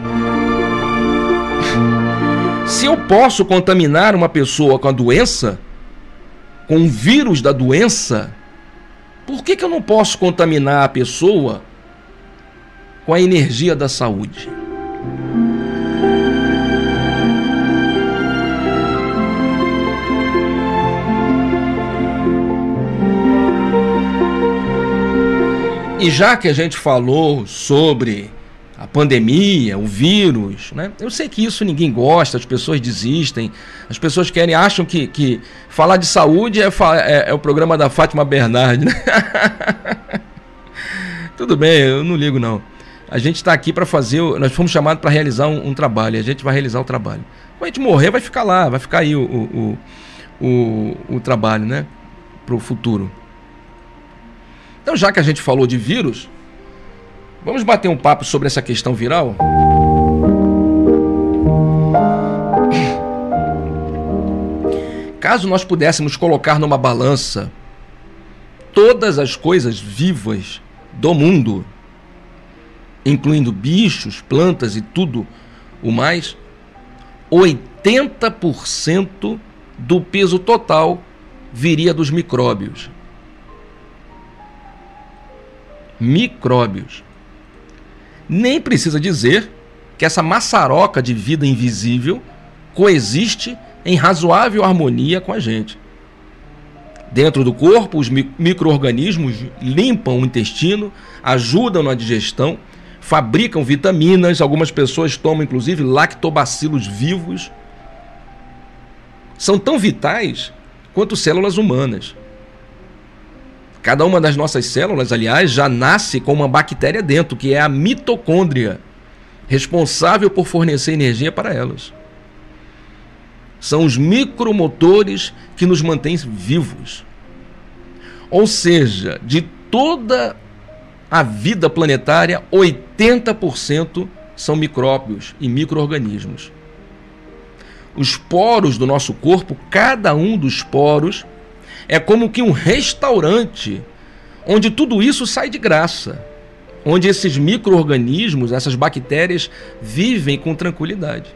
Se eu posso contaminar uma pessoa com a doença, com o vírus da doença, por que, que eu não posso contaminar a pessoa com a energia da saúde? E já que a gente falou sobre a pandemia, o vírus, né? Eu sei que isso ninguém gosta, as pessoas desistem, as pessoas querem, acham que, que falar de saúde é, é, é o programa da Fátima Bernardi, né? Tudo bem, eu não ligo não. A gente está aqui para fazer, nós fomos chamados para realizar um, um, trabalho, a gente vai realizar o trabalho. Quando a gente morrer, vai ficar lá, vai ficar aí o, o, o, o, trabalho, né? para o futuro. Então, já que a gente falou de vírus, vamos bater um papo sobre essa questão viral? Caso nós pudéssemos colocar numa balança todas as coisas vivas do mundo, incluindo bichos, plantas e tudo o mais, 80% do peso total viria dos micróbios. Micróbios. Nem precisa dizer que essa maçaroca de vida invisível coexiste em razoável harmonia com a gente. Dentro do corpo, os micro-organismos limpam o intestino, ajudam na digestão, fabricam vitaminas, algumas pessoas tomam inclusive lactobacilos vivos. São tão vitais quanto células humanas. Cada uma das nossas células, aliás, já nasce com uma bactéria dentro, que é a mitocôndria, responsável por fornecer energia para elas. São os micromotores que nos mantêm vivos. Ou seja, de toda a vida planetária, 80% são micróbios e microorganismos. Os poros do nosso corpo, cada um dos poros, é como que um restaurante onde tudo isso sai de graça, onde esses microorganismos, essas bactérias vivem com tranquilidade.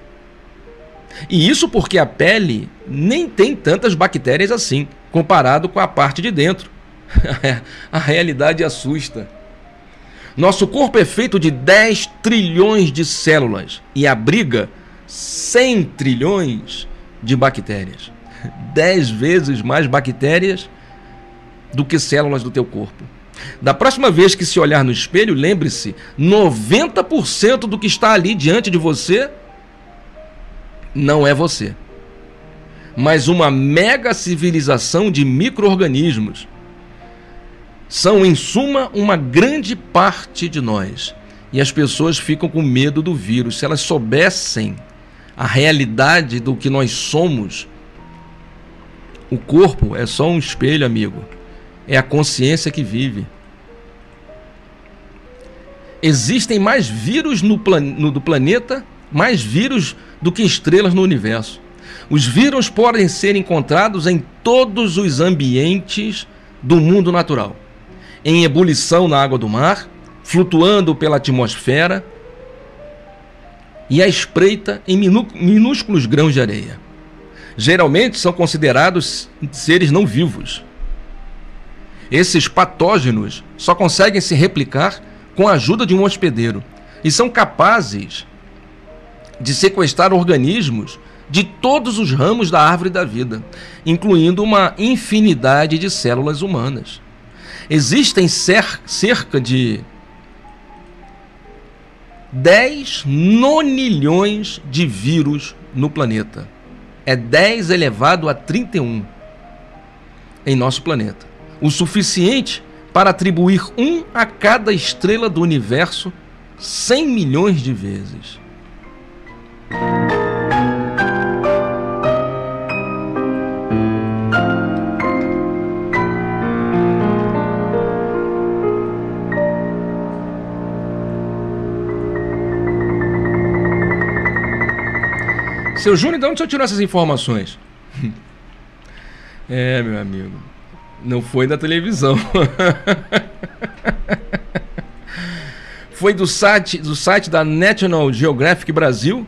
E isso porque a pele nem tem tantas bactérias assim, comparado com a parte de dentro. a realidade assusta. Nosso corpo é feito de 10 trilhões de células e abriga 100 trilhões de bactérias. 10 vezes mais bactérias do que células do teu corpo. Da próxima vez que se olhar no espelho, lembre-se: 90% do que está ali diante de você não é você, mas uma mega civilização de micro-organismos. São, em suma, uma grande parte de nós. E as pessoas ficam com medo do vírus. Se elas soubessem a realidade do que nós somos, o corpo é só um espelho, amigo. É a consciência que vive. Existem mais vírus no, plan no do planeta, mais vírus do que estrelas no universo. Os vírus podem ser encontrados em todos os ambientes do mundo natural, em ebulição na água do mar, flutuando pela atmosfera e à espreita em minúsculos grãos de areia. Geralmente são considerados seres não vivos. Esses patógenos só conseguem se replicar com a ajuda de um hospedeiro e são capazes de sequestrar organismos de todos os ramos da árvore da vida, incluindo uma infinidade de células humanas. Existem cerca de 10 nonilhões de vírus no planeta. É 10 elevado a 31 em nosso planeta. O suficiente para atribuir um a cada estrela do universo 100 milhões de vezes. Seu Júnior, de onde você tirou essas informações? é, meu amigo. Não foi da televisão. foi do site, do site da National Geographic Brasil.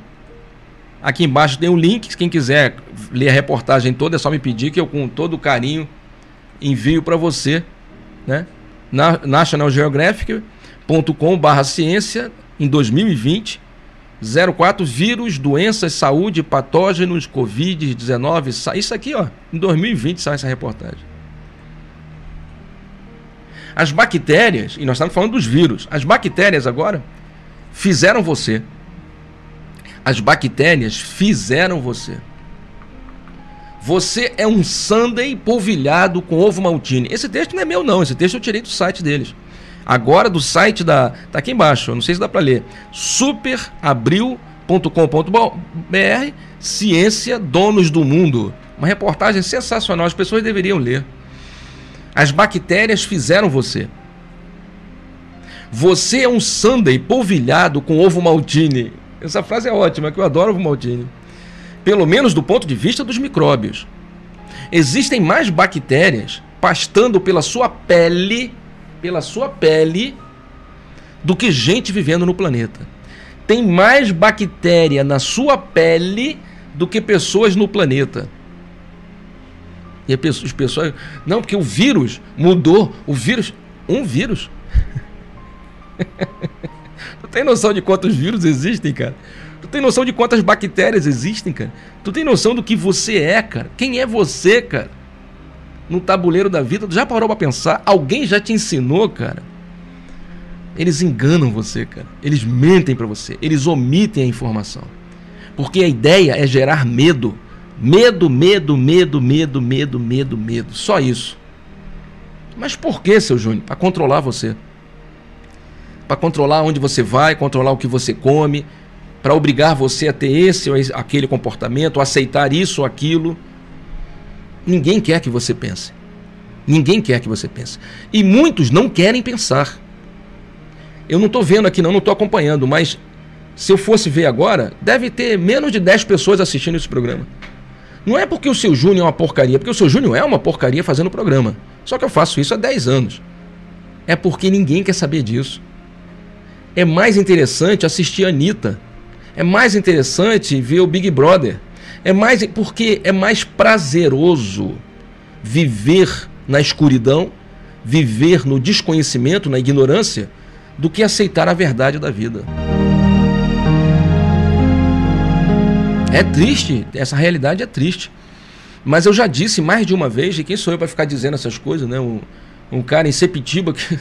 Aqui embaixo tem um link. Quem quiser ler a reportagem toda, é só me pedir que eu, com todo carinho, envio para você. Né? Na, nationalgeographic.com/ciência em 2020 04 vírus, doenças, saúde, patógenos, Covid-19. Isso aqui, ó, em 2020 sai essa reportagem. As bactérias, e nós estamos falando dos vírus, as bactérias agora fizeram você. As bactérias fizeram você. Você é um sundae polvilhado com ovo maltine. Esse texto não é meu, não. Esse texto eu tirei do site deles agora do site da. Tá aqui embaixo, não sei se dá para ler. superabril.com.br Ciência Donos do Mundo. Uma reportagem sensacional, as pessoas deveriam ler. As bactérias fizeram você. Você é um sundae polvilhado com ovo maltine. Essa frase é ótima, que eu adoro ovo maltine. Pelo menos do ponto de vista dos micróbios. Existem mais bactérias pastando pela sua pele, pela sua pele, do que gente vivendo no planeta. Tem mais bactéria na sua pele do que pessoas no planeta. E as pessoas. Não, porque o vírus mudou. O vírus. Um vírus. tu tem noção de quantos vírus existem, cara? Tu tem noção de quantas bactérias existem, cara? Tu tem noção do que você é, cara? Quem é você, cara? No tabuleiro da vida, já parou pra pensar? Alguém já te ensinou, cara? Eles enganam você, cara. Eles mentem para você. Eles omitem a informação. Porque a ideia é gerar medo. Medo, medo, medo, medo, medo, medo, medo. Só isso. Mas por que, seu Júnior? Para controlar você. Para controlar onde você vai, controlar o que você come, para obrigar você a ter esse ou aquele comportamento, aceitar isso ou aquilo. Ninguém quer que você pense. Ninguém quer que você pense. E muitos não querem pensar. Eu não estou vendo aqui, não, não estou acompanhando, mas se eu fosse ver agora, deve ter menos de 10 pessoas assistindo esse programa. Não é porque o seu Júnior é uma porcaria, porque o seu Júnior é uma porcaria fazendo o programa. Só que eu faço isso há 10 anos. É porque ninguém quer saber disso. É mais interessante assistir a Anitta. É mais interessante ver o Big Brother. É mais porque é mais prazeroso viver na escuridão, viver no desconhecimento, na ignorância, do que aceitar a verdade da vida. É triste, essa realidade é triste. Mas eu já disse mais de uma vez, e quem sou eu para ficar dizendo essas coisas, né? Um, um cara em Sepitiba que.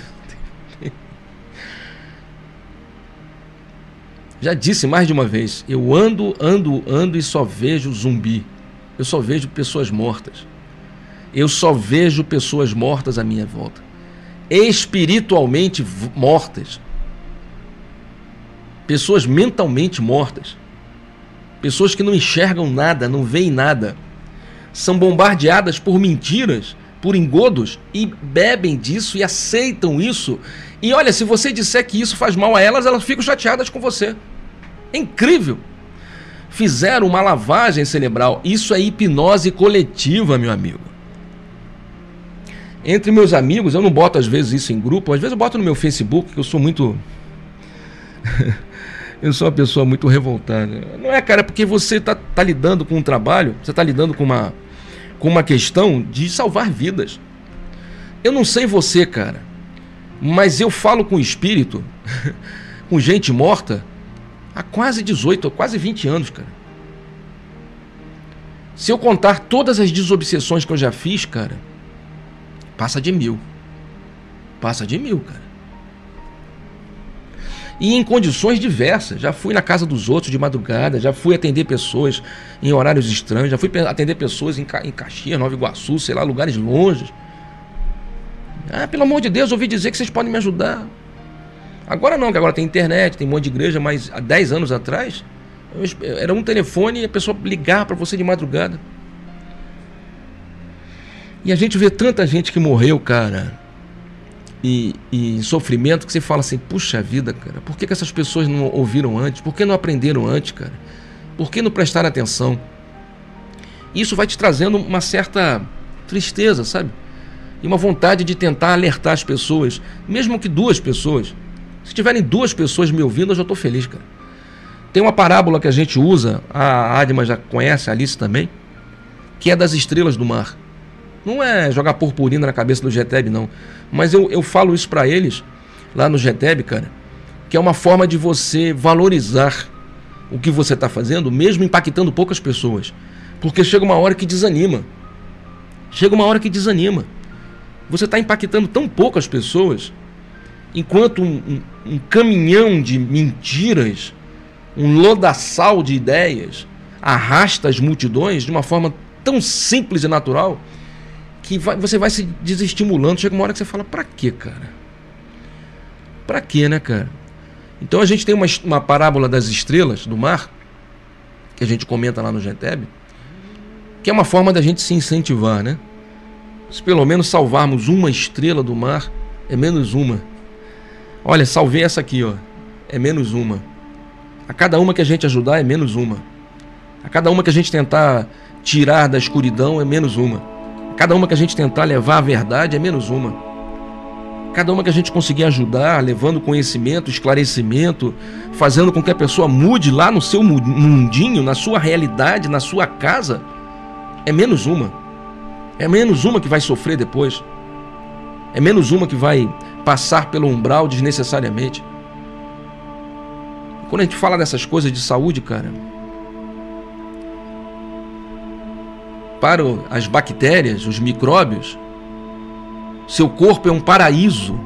Já disse mais de uma vez. Eu ando, ando, ando e só vejo zumbi. Eu só vejo pessoas mortas. Eu só vejo pessoas mortas à minha volta espiritualmente mortas, pessoas mentalmente mortas, pessoas que não enxergam nada, não veem nada, são bombardeadas por mentiras, por engodos e bebem disso e aceitam isso. E olha, se você disser que isso faz mal a elas, elas ficam chateadas com você. É incrível. Fizeram uma lavagem cerebral. Isso é hipnose coletiva, meu amigo. Entre meus amigos, eu não boto às vezes isso em grupo, às vezes eu boto no meu Facebook, que eu sou muito. eu sou uma pessoa muito revoltada. Não é, cara, porque você está tá lidando com um trabalho, você está lidando com uma, com uma questão de salvar vidas. Eu não sei você, cara, mas eu falo com espírito, com gente morta, há quase 18, quase 20 anos, cara. Se eu contar todas as desobsessões que eu já fiz, cara, Passa de mil. Passa de mil, cara. E em condições diversas. Já fui na casa dos outros de madrugada, já fui atender pessoas em horários estranhos, já fui atender pessoas em, em Caxias, Nova Iguaçu, sei lá, lugares longes. Ah, pelo amor de Deus, ouvi dizer que vocês podem me ajudar. Agora não, que agora tem internet, tem um monte de igreja, mas há 10 anos atrás, era um telefone e a pessoa ligar para você de madrugada. E a gente vê tanta gente que morreu, cara, e, e em sofrimento, que você fala assim: puxa vida, cara, por que, que essas pessoas não ouviram antes? Por que não aprenderam antes, cara? Por que não prestaram atenção? Isso vai te trazendo uma certa tristeza, sabe? Uma vontade de tentar alertar as pessoas, mesmo que duas pessoas. Se tiverem duas pessoas me ouvindo, eu já estou feliz, cara. Tem uma parábola que a gente usa, a Adma já conhece, a Alice também, que é das estrelas do mar. Não é jogar purpurina na cabeça do GTEB, não. Mas eu, eu falo isso para eles, lá no GTEB, cara, que é uma forma de você valorizar o que você está fazendo, mesmo impactando poucas pessoas. Porque chega uma hora que desanima. Chega uma hora que desanima. Você está impactando tão poucas pessoas, enquanto um, um, um caminhão de mentiras, um lodaçal de ideias, arrasta as multidões de uma forma tão simples e natural que vai, você vai se desestimulando. Chega uma hora que você fala, pra quê, cara? Pra quê, né, cara? Então a gente tem uma, uma parábola das estrelas do mar, que a gente comenta lá no GTEB, que é uma forma da gente se incentivar, né? Se pelo menos salvarmos uma estrela do mar, é menos uma. Olha, salvei essa aqui, ó. É menos uma. A cada uma que a gente ajudar é menos uma. A cada uma que a gente tentar tirar da escuridão é menos uma. A cada uma que a gente tentar levar a verdade é menos uma. Cada uma que a gente conseguir ajudar, levando conhecimento, esclarecimento, fazendo com que a pessoa mude lá no seu mundinho, na sua realidade, na sua casa, é menos uma. É menos uma que vai sofrer depois. É menos uma que vai passar pelo umbral desnecessariamente. Quando a gente fala dessas coisas de saúde, cara, para as bactérias, os micróbios, seu corpo é um paraíso,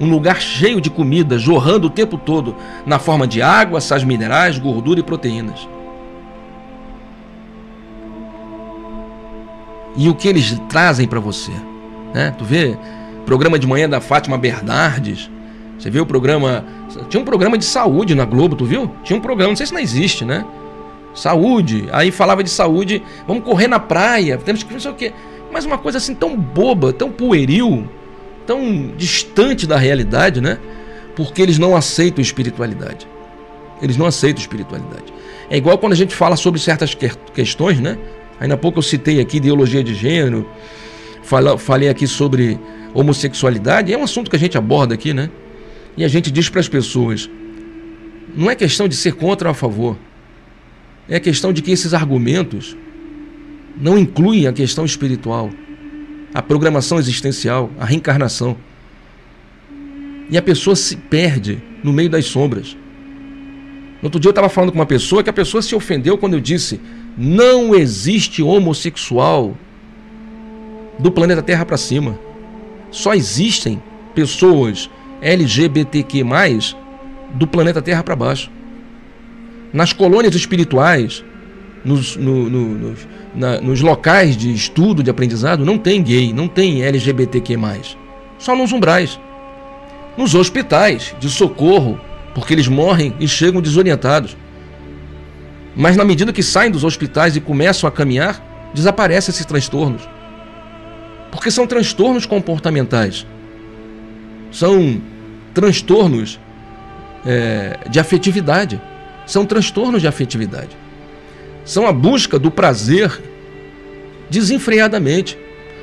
um lugar cheio de comida, jorrando o tempo todo na forma de água, sais minerais, gordura e proteínas. E o que eles trazem para você, né? Tu vê programa de manhã da Fátima Bernardes, você viu o programa, tinha um programa de saúde na Globo, tu viu? Tinha um programa, não sei se não existe, né? Saúde. Aí falava de saúde, vamos correr na praia, temos que fazer o quê? Mas uma coisa assim tão boba, tão pueril, tão distante da realidade, né? Porque eles não aceitam espiritualidade. Eles não aceitam espiritualidade. É igual quando a gente fala sobre certas questões, né? Ainda há pouco eu citei aqui ideologia de gênero, falei aqui sobre homossexualidade, é um assunto que a gente aborda aqui, né? E a gente diz para as pessoas: não é questão de ser contra ou a favor, é questão de que esses argumentos não incluem a questão espiritual, a programação existencial, a reencarnação. E a pessoa se perde no meio das sombras. No outro dia eu estava falando com uma pessoa que a pessoa se ofendeu quando eu disse: não existe homossexual do planeta Terra para cima. Só existem pessoas LGBTQ+, do planeta Terra para baixo. Nas colônias espirituais, nos, no, no, na, nos locais de estudo, de aprendizado, não tem gay, não tem LGBTQ+. Só nos umbrais. Nos hospitais de socorro, porque eles morrem e chegam desorientados. Mas na medida que saem dos hospitais e começam a caminhar, desaparecem esses transtornos. Porque são transtornos comportamentais. São transtornos é, de afetividade. São transtornos de afetividade são a busca do prazer desenfreadamente.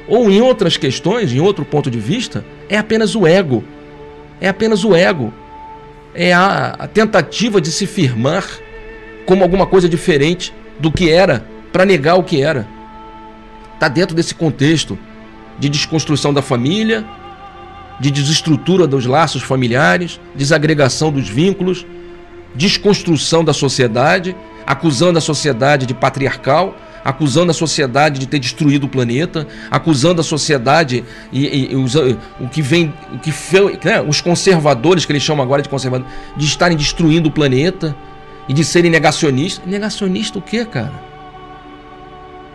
Ou em outras questões, em outro ponto de vista, é apenas o ego. É apenas o ego. É a, a tentativa de se firmar como alguma coisa diferente do que era para negar o que era. Está dentro desse contexto de desconstrução da família, de desestrutura dos laços familiares, desagregação dos vínculos, desconstrução da sociedade acusando a sociedade de patriarcal, acusando a sociedade de ter destruído o planeta, acusando a sociedade e, e, e os, o que vem, o que né, os conservadores que eles chamam agora de conservadores, de estarem destruindo o planeta e de serem negacionistas. Negacionista o quê, cara?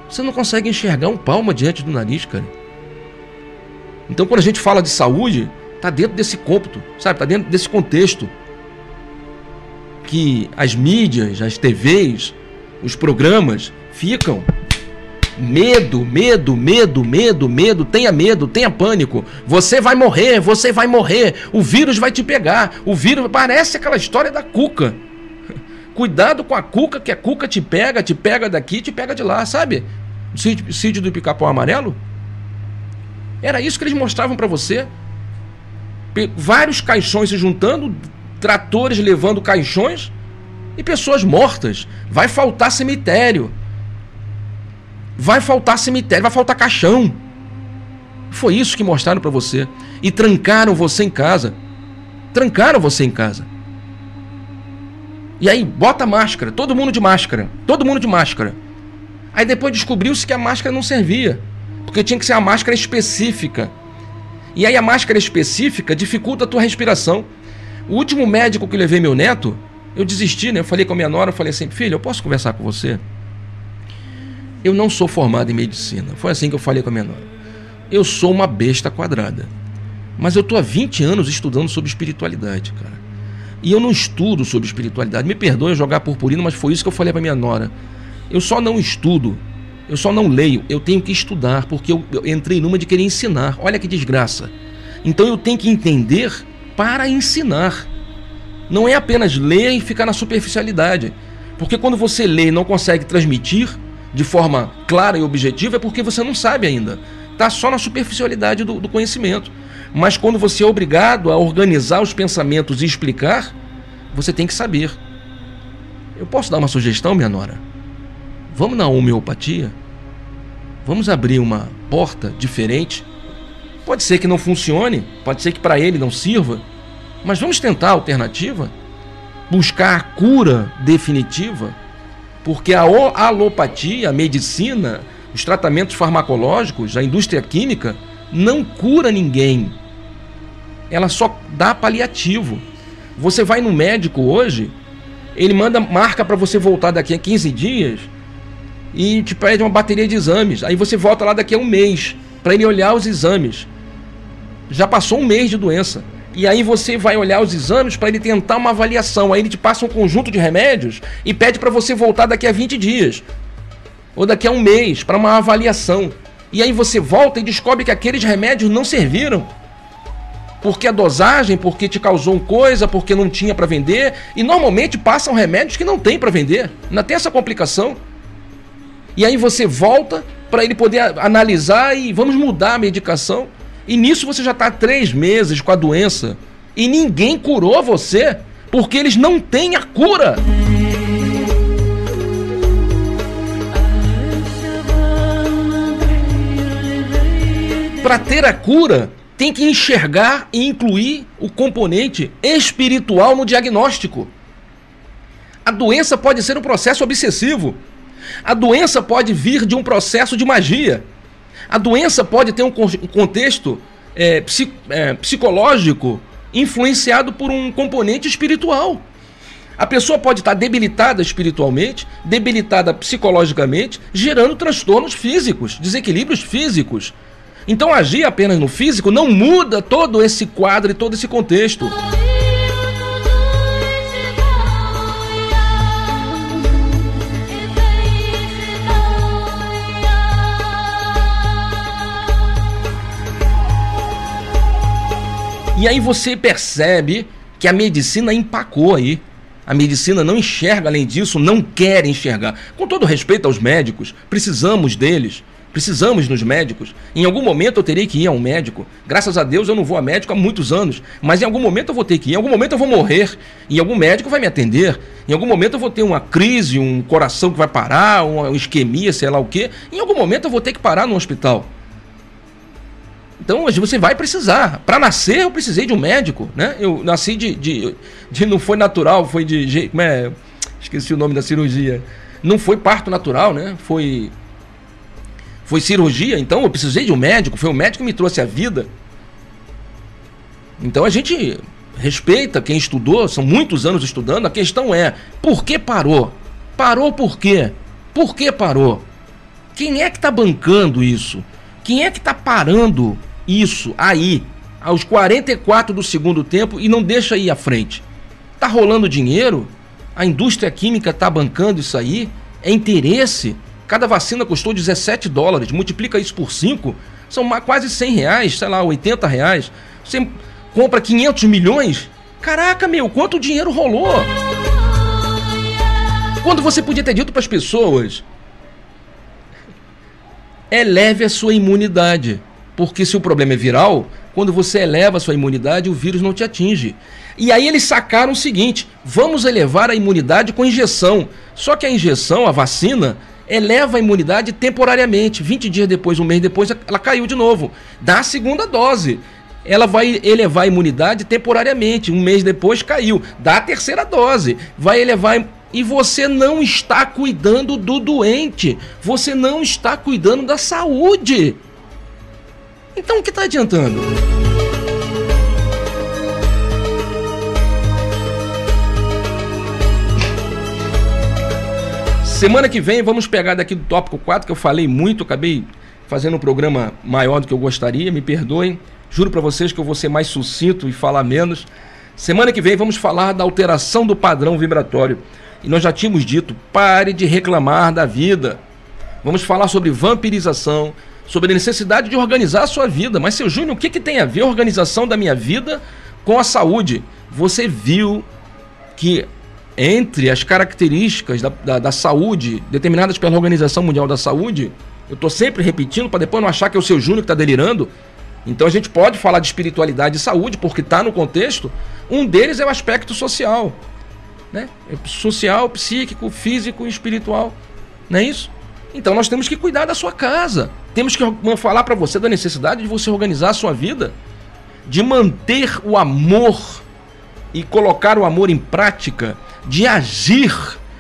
Você não consegue enxergar um palma diante do nariz, cara. Então, quando a gente fala de saúde, tá dentro desse cômputo, sabe? Tá dentro desse contexto que as mídias, as TVs, os programas ficam medo, medo, medo, medo, medo, tenha medo, tenha pânico. Você vai morrer, você vai morrer. O vírus vai te pegar. O vírus parece aquela história da cuca. Cuidado com a cuca, que a cuca te pega, te pega daqui, te pega de lá, sabe? O sítio, do pica-pau amarelo. Era isso que eles mostravam para você. Vários caixões se juntando, tratores levando caixões e pessoas mortas. Vai faltar cemitério. Vai faltar cemitério, vai faltar caixão. Foi isso que mostraram para você. E trancaram você em casa. Trancaram você em casa. E aí, bota máscara, todo mundo de máscara, todo mundo de máscara. Aí depois descobriu-se que a máscara não servia, porque tinha que ser a máscara específica. E aí a máscara específica dificulta a tua respiração. O último médico que levei meu neto, eu desisti, né? Eu falei com a minha nora, eu falei assim, filho, eu posso conversar com você? Eu não sou formado em medicina. Foi assim que eu falei com a minha nora. Eu sou uma besta quadrada. Mas eu tô há 20 anos estudando sobre espiritualidade, cara. E eu não estudo sobre espiritualidade. Me perdoe jogar purpurina, mas foi isso que eu falei para minha nora. Eu só não estudo Eu só não leio, eu tenho que estudar, porque eu, eu entrei numa de querer ensinar. Olha que desgraça. Então eu tenho que entender para ensinar. Não é apenas ler e ficar na superficialidade. Porque quando você lê e não consegue transmitir de forma clara e objetiva, é porque você não sabe ainda. Está só na superficialidade do, do conhecimento. Mas quando você é obrigado a organizar os pensamentos e explicar, você tem que saber. Eu posso dar uma sugestão, minha nora? Vamos na homeopatia? Vamos abrir uma porta diferente? Pode ser que não funcione, pode ser que para ele não sirva, mas vamos tentar a alternativa? Buscar a cura definitiva? Porque a alopatia, a medicina, os tratamentos farmacológicos, a indústria química não cura ninguém. Ela só dá paliativo. Você vai no médico hoje, ele manda marca para você voltar daqui a 15 dias e te pede uma bateria de exames. Aí você volta lá daqui a um mês para ele olhar os exames. Já passou um mês de doença. E aí você vai olhar os exames para ele tentar uma avaliação. Aí ele te passa um conjunto de remédios e pede para você voltar daqui a 20 dias. Ou daqui a um mês para uma avaliação. E aí você volta e descobre que aqueles remédios não serviram porque a dosagem, porque te causou uma coisa, porque não tinha para vender, e normalmente passam remédios que não tem para vender. Ainda tem essa complicação. E aí você volta para ele poder analisar e vamos mudar a medicação. E nisso você já está três meses com a doença e ninguém curou você porque eles não têm a cura. Para ter a cura, tem que enxergar e incluir o componente espiritual no diagnóstico. A doença pode ser um processo obsessivo. A doença pode vir de um processo de magia. A doença pode ter um contexto é, é, psicológico influenciado por um componente espiritual. A pessoa pode estar debilitada espiritualmente, debilitada psicologicamente, gerando transtornos físicos, desequilíbrios físicos. Então, agir apenas no físico não muda todo esse quadro e todo esse contexto. E aí você percebe que a medicina empacou aí. A medicina não enxerga além disso, não quer enxergar. Com todo respeito aos médicos, precisamos deles. Precisamos nos médicos. Em algum momento eu terei que ir a um médico. Graças a Deus eu não vou a médico há muitos anos. Mas em algum momento eu vou ter que ir. Em algum momento eu vou morrer. E algum médico vai me atender. Em algum momento eu vou ter uma crise, um coração que vai parar, uma isquemia, sei lá o quê. Em algum momento eu vou ter que parar no hospital. Então hoje você vai precisar. Para nascer eu precisei de um médico, né? Eu nasci de, de, de não foi natural, foi de como é? Esqueci o nome da cirurgia. Não foi parto natural, né? Foi foi cirurgia, então eu precisei de um médico, foi o médico que me trouxe a vida. Então a gente respeita quem estudou, são muitos anos estudando. A questão é, por que parou? Parou por quê? Por que parou? Quem é que está bancando isso? Quem é que está parando isso aí, aos 44 do segundo tempo e não deixa ir à frente? Tá rolando dinheiro? A indústria química está bancando isso aí? É interesse? Cada vacina custou 17 dólares, multiplica isso por 5, são quase 100 reais, sei lá, 80 reais. Você compra 500 milhões? Caraca, meu, quanto dinheiro rolou? Quando você podia ter dito para as pessoas, eleve a sua imunidade. Porque se o problema é viral, quando você eleva a sua imunidade, o vírus não te atinge. E aí eles sacaram o seguinte: vamos elevar a imunidade com injeção. Só que a injeção, a vacina, eleva a imunidade temporariamente. 20 dias depois, um mês depois, ela caiu de novo. Dá a segunda dose. Ela vai elevar a imunidade temporariamente. Um mês depois caiu. Dá a terceira dose. Vai elevar. E você não está cuidando do doente. Você não está cuidando da saúde. Então o que está adiantando? Semana que vem vamos pegar daqui do tópico 4, que eu falei muito, acabei fazendo um programa maior do que eu gostaria, me perdoem. Juro para vocês que eu vou ser mais sucinto e falar menos. Semana que vem vamos falar da alteração do padrão vibratório. E nós já tínhamos dito, pare de reclamar da vida. Vamos falar sobre vampirização, sobre a necessidade de organizar a sua vida. Mas, seu Júnior, o que, que tem a ver a organização da minha vida com a saúde? Você viu que entre as características da, da, da saúde determinadas pela Organização Mundial da Saúde, eu estou sempre repetindo para depois não achar que é o seu Júnior que está delirando. Então a gente pode falar de espiritualidade e saúde porque está no contexto. Um deles é o aspecto social, né? Social, psíquico, físico e espiritual, não é isso? Então nós temos que cuidar da sua casa. Temos que falar para você da necessidade de você organizar a sua vida, de manter o amor e colocar o amor em prática, de agir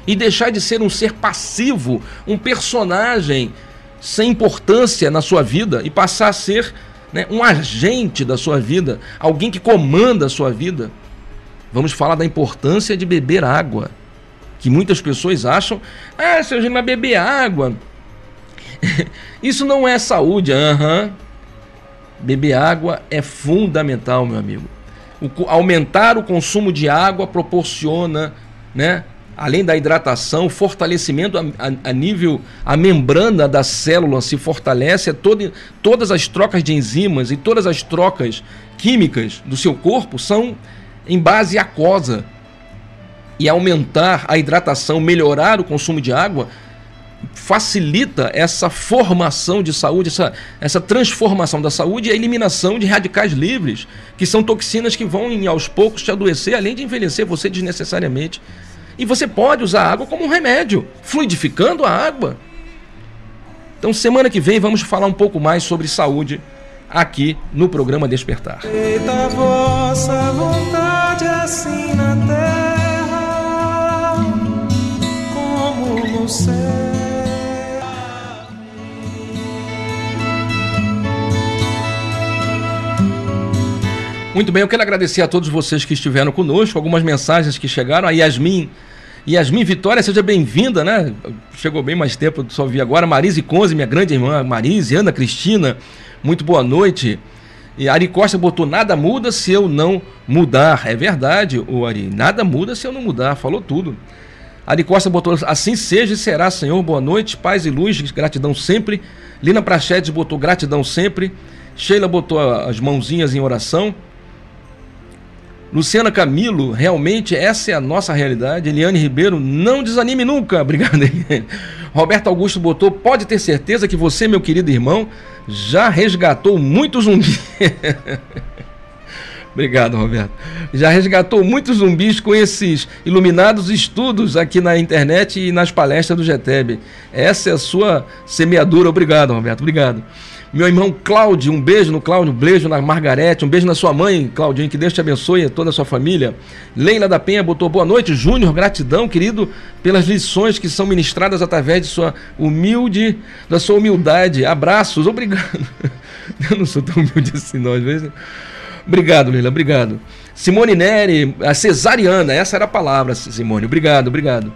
e deixar de ser um ser passivo, um personagem sem importância na sua vida e passar a ser né, um agente da sua vida, alguém que comanda a sua vida. Vamos falar da importância de beber água. Que muitas pessoas acham, ah, seu Gênio vai beber água. Isso não é saúde. Uhum. Beber água é fundamental, meu amigo. O, aumentar o consumo de água proporciona né, além da hidratação, fortalecimento a, a, a, nível, a membrana da célula se fortalece, é todo, todas as trocas de enzimas e todas as trocas químicas do seu corpo são em base aquosa. E aumentar a hidratação, melhorar o consumo de água, facilita essa formação de saúde, essa, essa transformação da saúde e a eliminação de radicais livres, que são toxinas que vão, aos poucos, te adoecer, além de envelhecer você desnecessariamente. E você pode usar a água como um remédio, fluidificando a água. Então, semana que vem, vamos falar um pouco mais sobre saúde aqui no programa Despertar. Feita a vossa vontade assim na terra como no céu. Muito bem, eu quero agradecer a todos vocês que estiveram conosco, algumas mensagens que chegaram. A Yasmin, Yasmin Vitória, seja bem-vinda, né? Chegou bem mais tempo, só vi agora. Marise Conze, minha grande irmã Marise, Ana Cristina, muito boa noite. E Ari Costa botou: nada muda se eu não mudar. É verdade, o Ari, nada muda se eu não mudar, falou tudo. Ari Costa botou: assim seja e será, Senhor. Boa noite, paz e luz, gratidão sempre. Lina Prachedes botou: gratidão sempre. Sheila botou as mãozinhas em oração. Luciana Camilo, realmente essa é a nossa realidade. Eliane Ribeiro, não desanime nunca. Obrigado, Eliane. Roberto Augusto botou, pode ter certeza que você, meu querido irmão, já resgatou muitos zumbis. Obrigado, Roberto. Já resgatou muitos zumbis com esses iluminados estudos aqui na internet e nas palestras do GTEB. Essa é a sua semeadura. Obrigado, Roberto. Obrigado. Meu irmão Cláudio, um beijo no Cláudio, um beijo na Margarete, um beijo na sua mãe, Claudinho, que Deus te abençoe e toda a sua família. Leila da Penha botou boa noite, Júnior, gratidão, querido, pelas lições que são ministradas através de sua humilde, da sua humildade. Abraços, obrigado. Eu não sou tão humilde assim, não, às vezes. Obrigado, Leila, obrigado. Simone Neri, a cesariana, essa era a palavra, Simone. Obrigado, obrigado.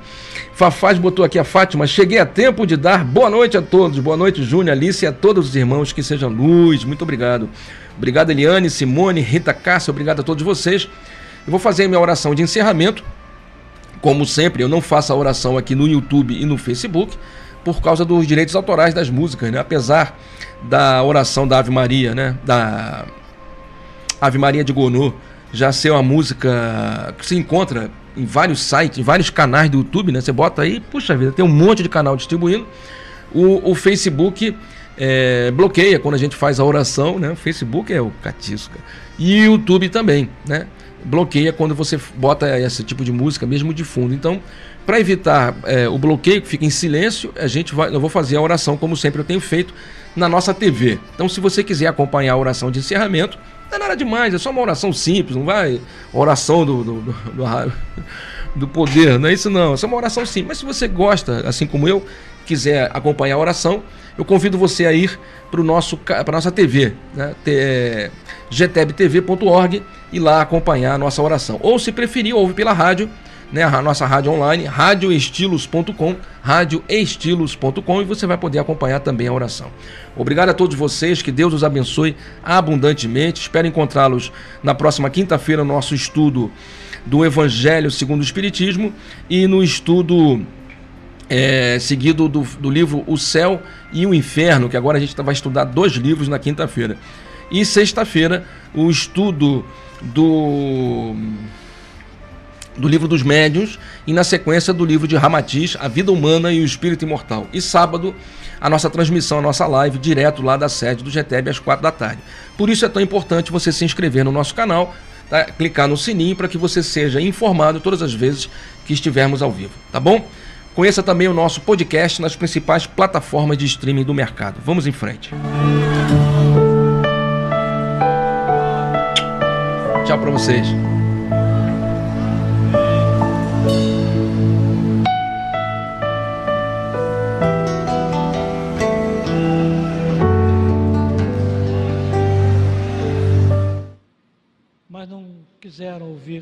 Fafaz botou aqui a Fátima. Cheguei a tempo de dar boa noite a todos. Boa noite, Júnior, Alice e a todos os irmãos que sejam luz. Muito obrigado. Obrigado, Eliane, Simone, Rita Cássia. Obrigado a todos vocês. Eu vou fazer a minha oração de encerramento. Como sempre, eu não faço a oração aqui no YouTube e no Facebook por causa dos direitos autorais das músicas, né? Apesar da oração da Ave Maria, né? Da Ave Maria de Gonô já ser uma música que se encontra em vários sites, em vários canais do YouTube, né? Você bota aí, puxa vida, tem um monte de canal distribuindo. O, o Facebook é, bloqueia quando a gente faz a oração, né? O Facebook é o catisca. E o YouTube também, né? Bloqueia quando você bota esse tipo de música, mesmo de fundo. Então, para evitar é, o bloqueio que fica em silêncio, a gente vai, eu vou fazer a oração como sempre eu tenho feito na nossa TV. Então, se você quiser acompanhar a oração de encerramento, não é nada demais, é só uma oração simples, não vai oração do, do, do, do, do poder, não é isso não, é só uma oração simples. Mas se você gosta, assim como eu, quiser acompanhar a oração, eu convido você a ir para a nossa TV, né? É, gtebtv.org e lá acompanhar a nossa oração. Ou se preferir, ouve pela rádio né, a nossa rádio online, radioestilos.com, radioestilos.com e você vai poder acompanhar também a oração. Obrigado a todos vocês, que Deus os abençoe abundantemente. Espero encontrá-los na próxima quinta-feira no nosso estudo do Evangelho segundo o Espiritismo e no estudo é, seguido do, do livro O Céu e o Inferno, que agora a gente vai estudar dois livros na quinta-feira. E sexta-feira, o estudo do do livro dos médiuns e na sequência do livro de Ramatiz, A Vida Humana e o Espírito Imortal. E sábado, a nossa transmissão, a nossa live, direto lá da sede do GTEB às quatro da tarde. Por isso é tão importante você se inscrever no nosso canal, tá? clicar no sininho para que você seja informado todas as vezes que estivermos ao vivo, tá bom? Conheça também o nosso podcast nas principais plataformas de streaming do mercado. Vamos em frente. Tchau para vocês. Quiseram ouvir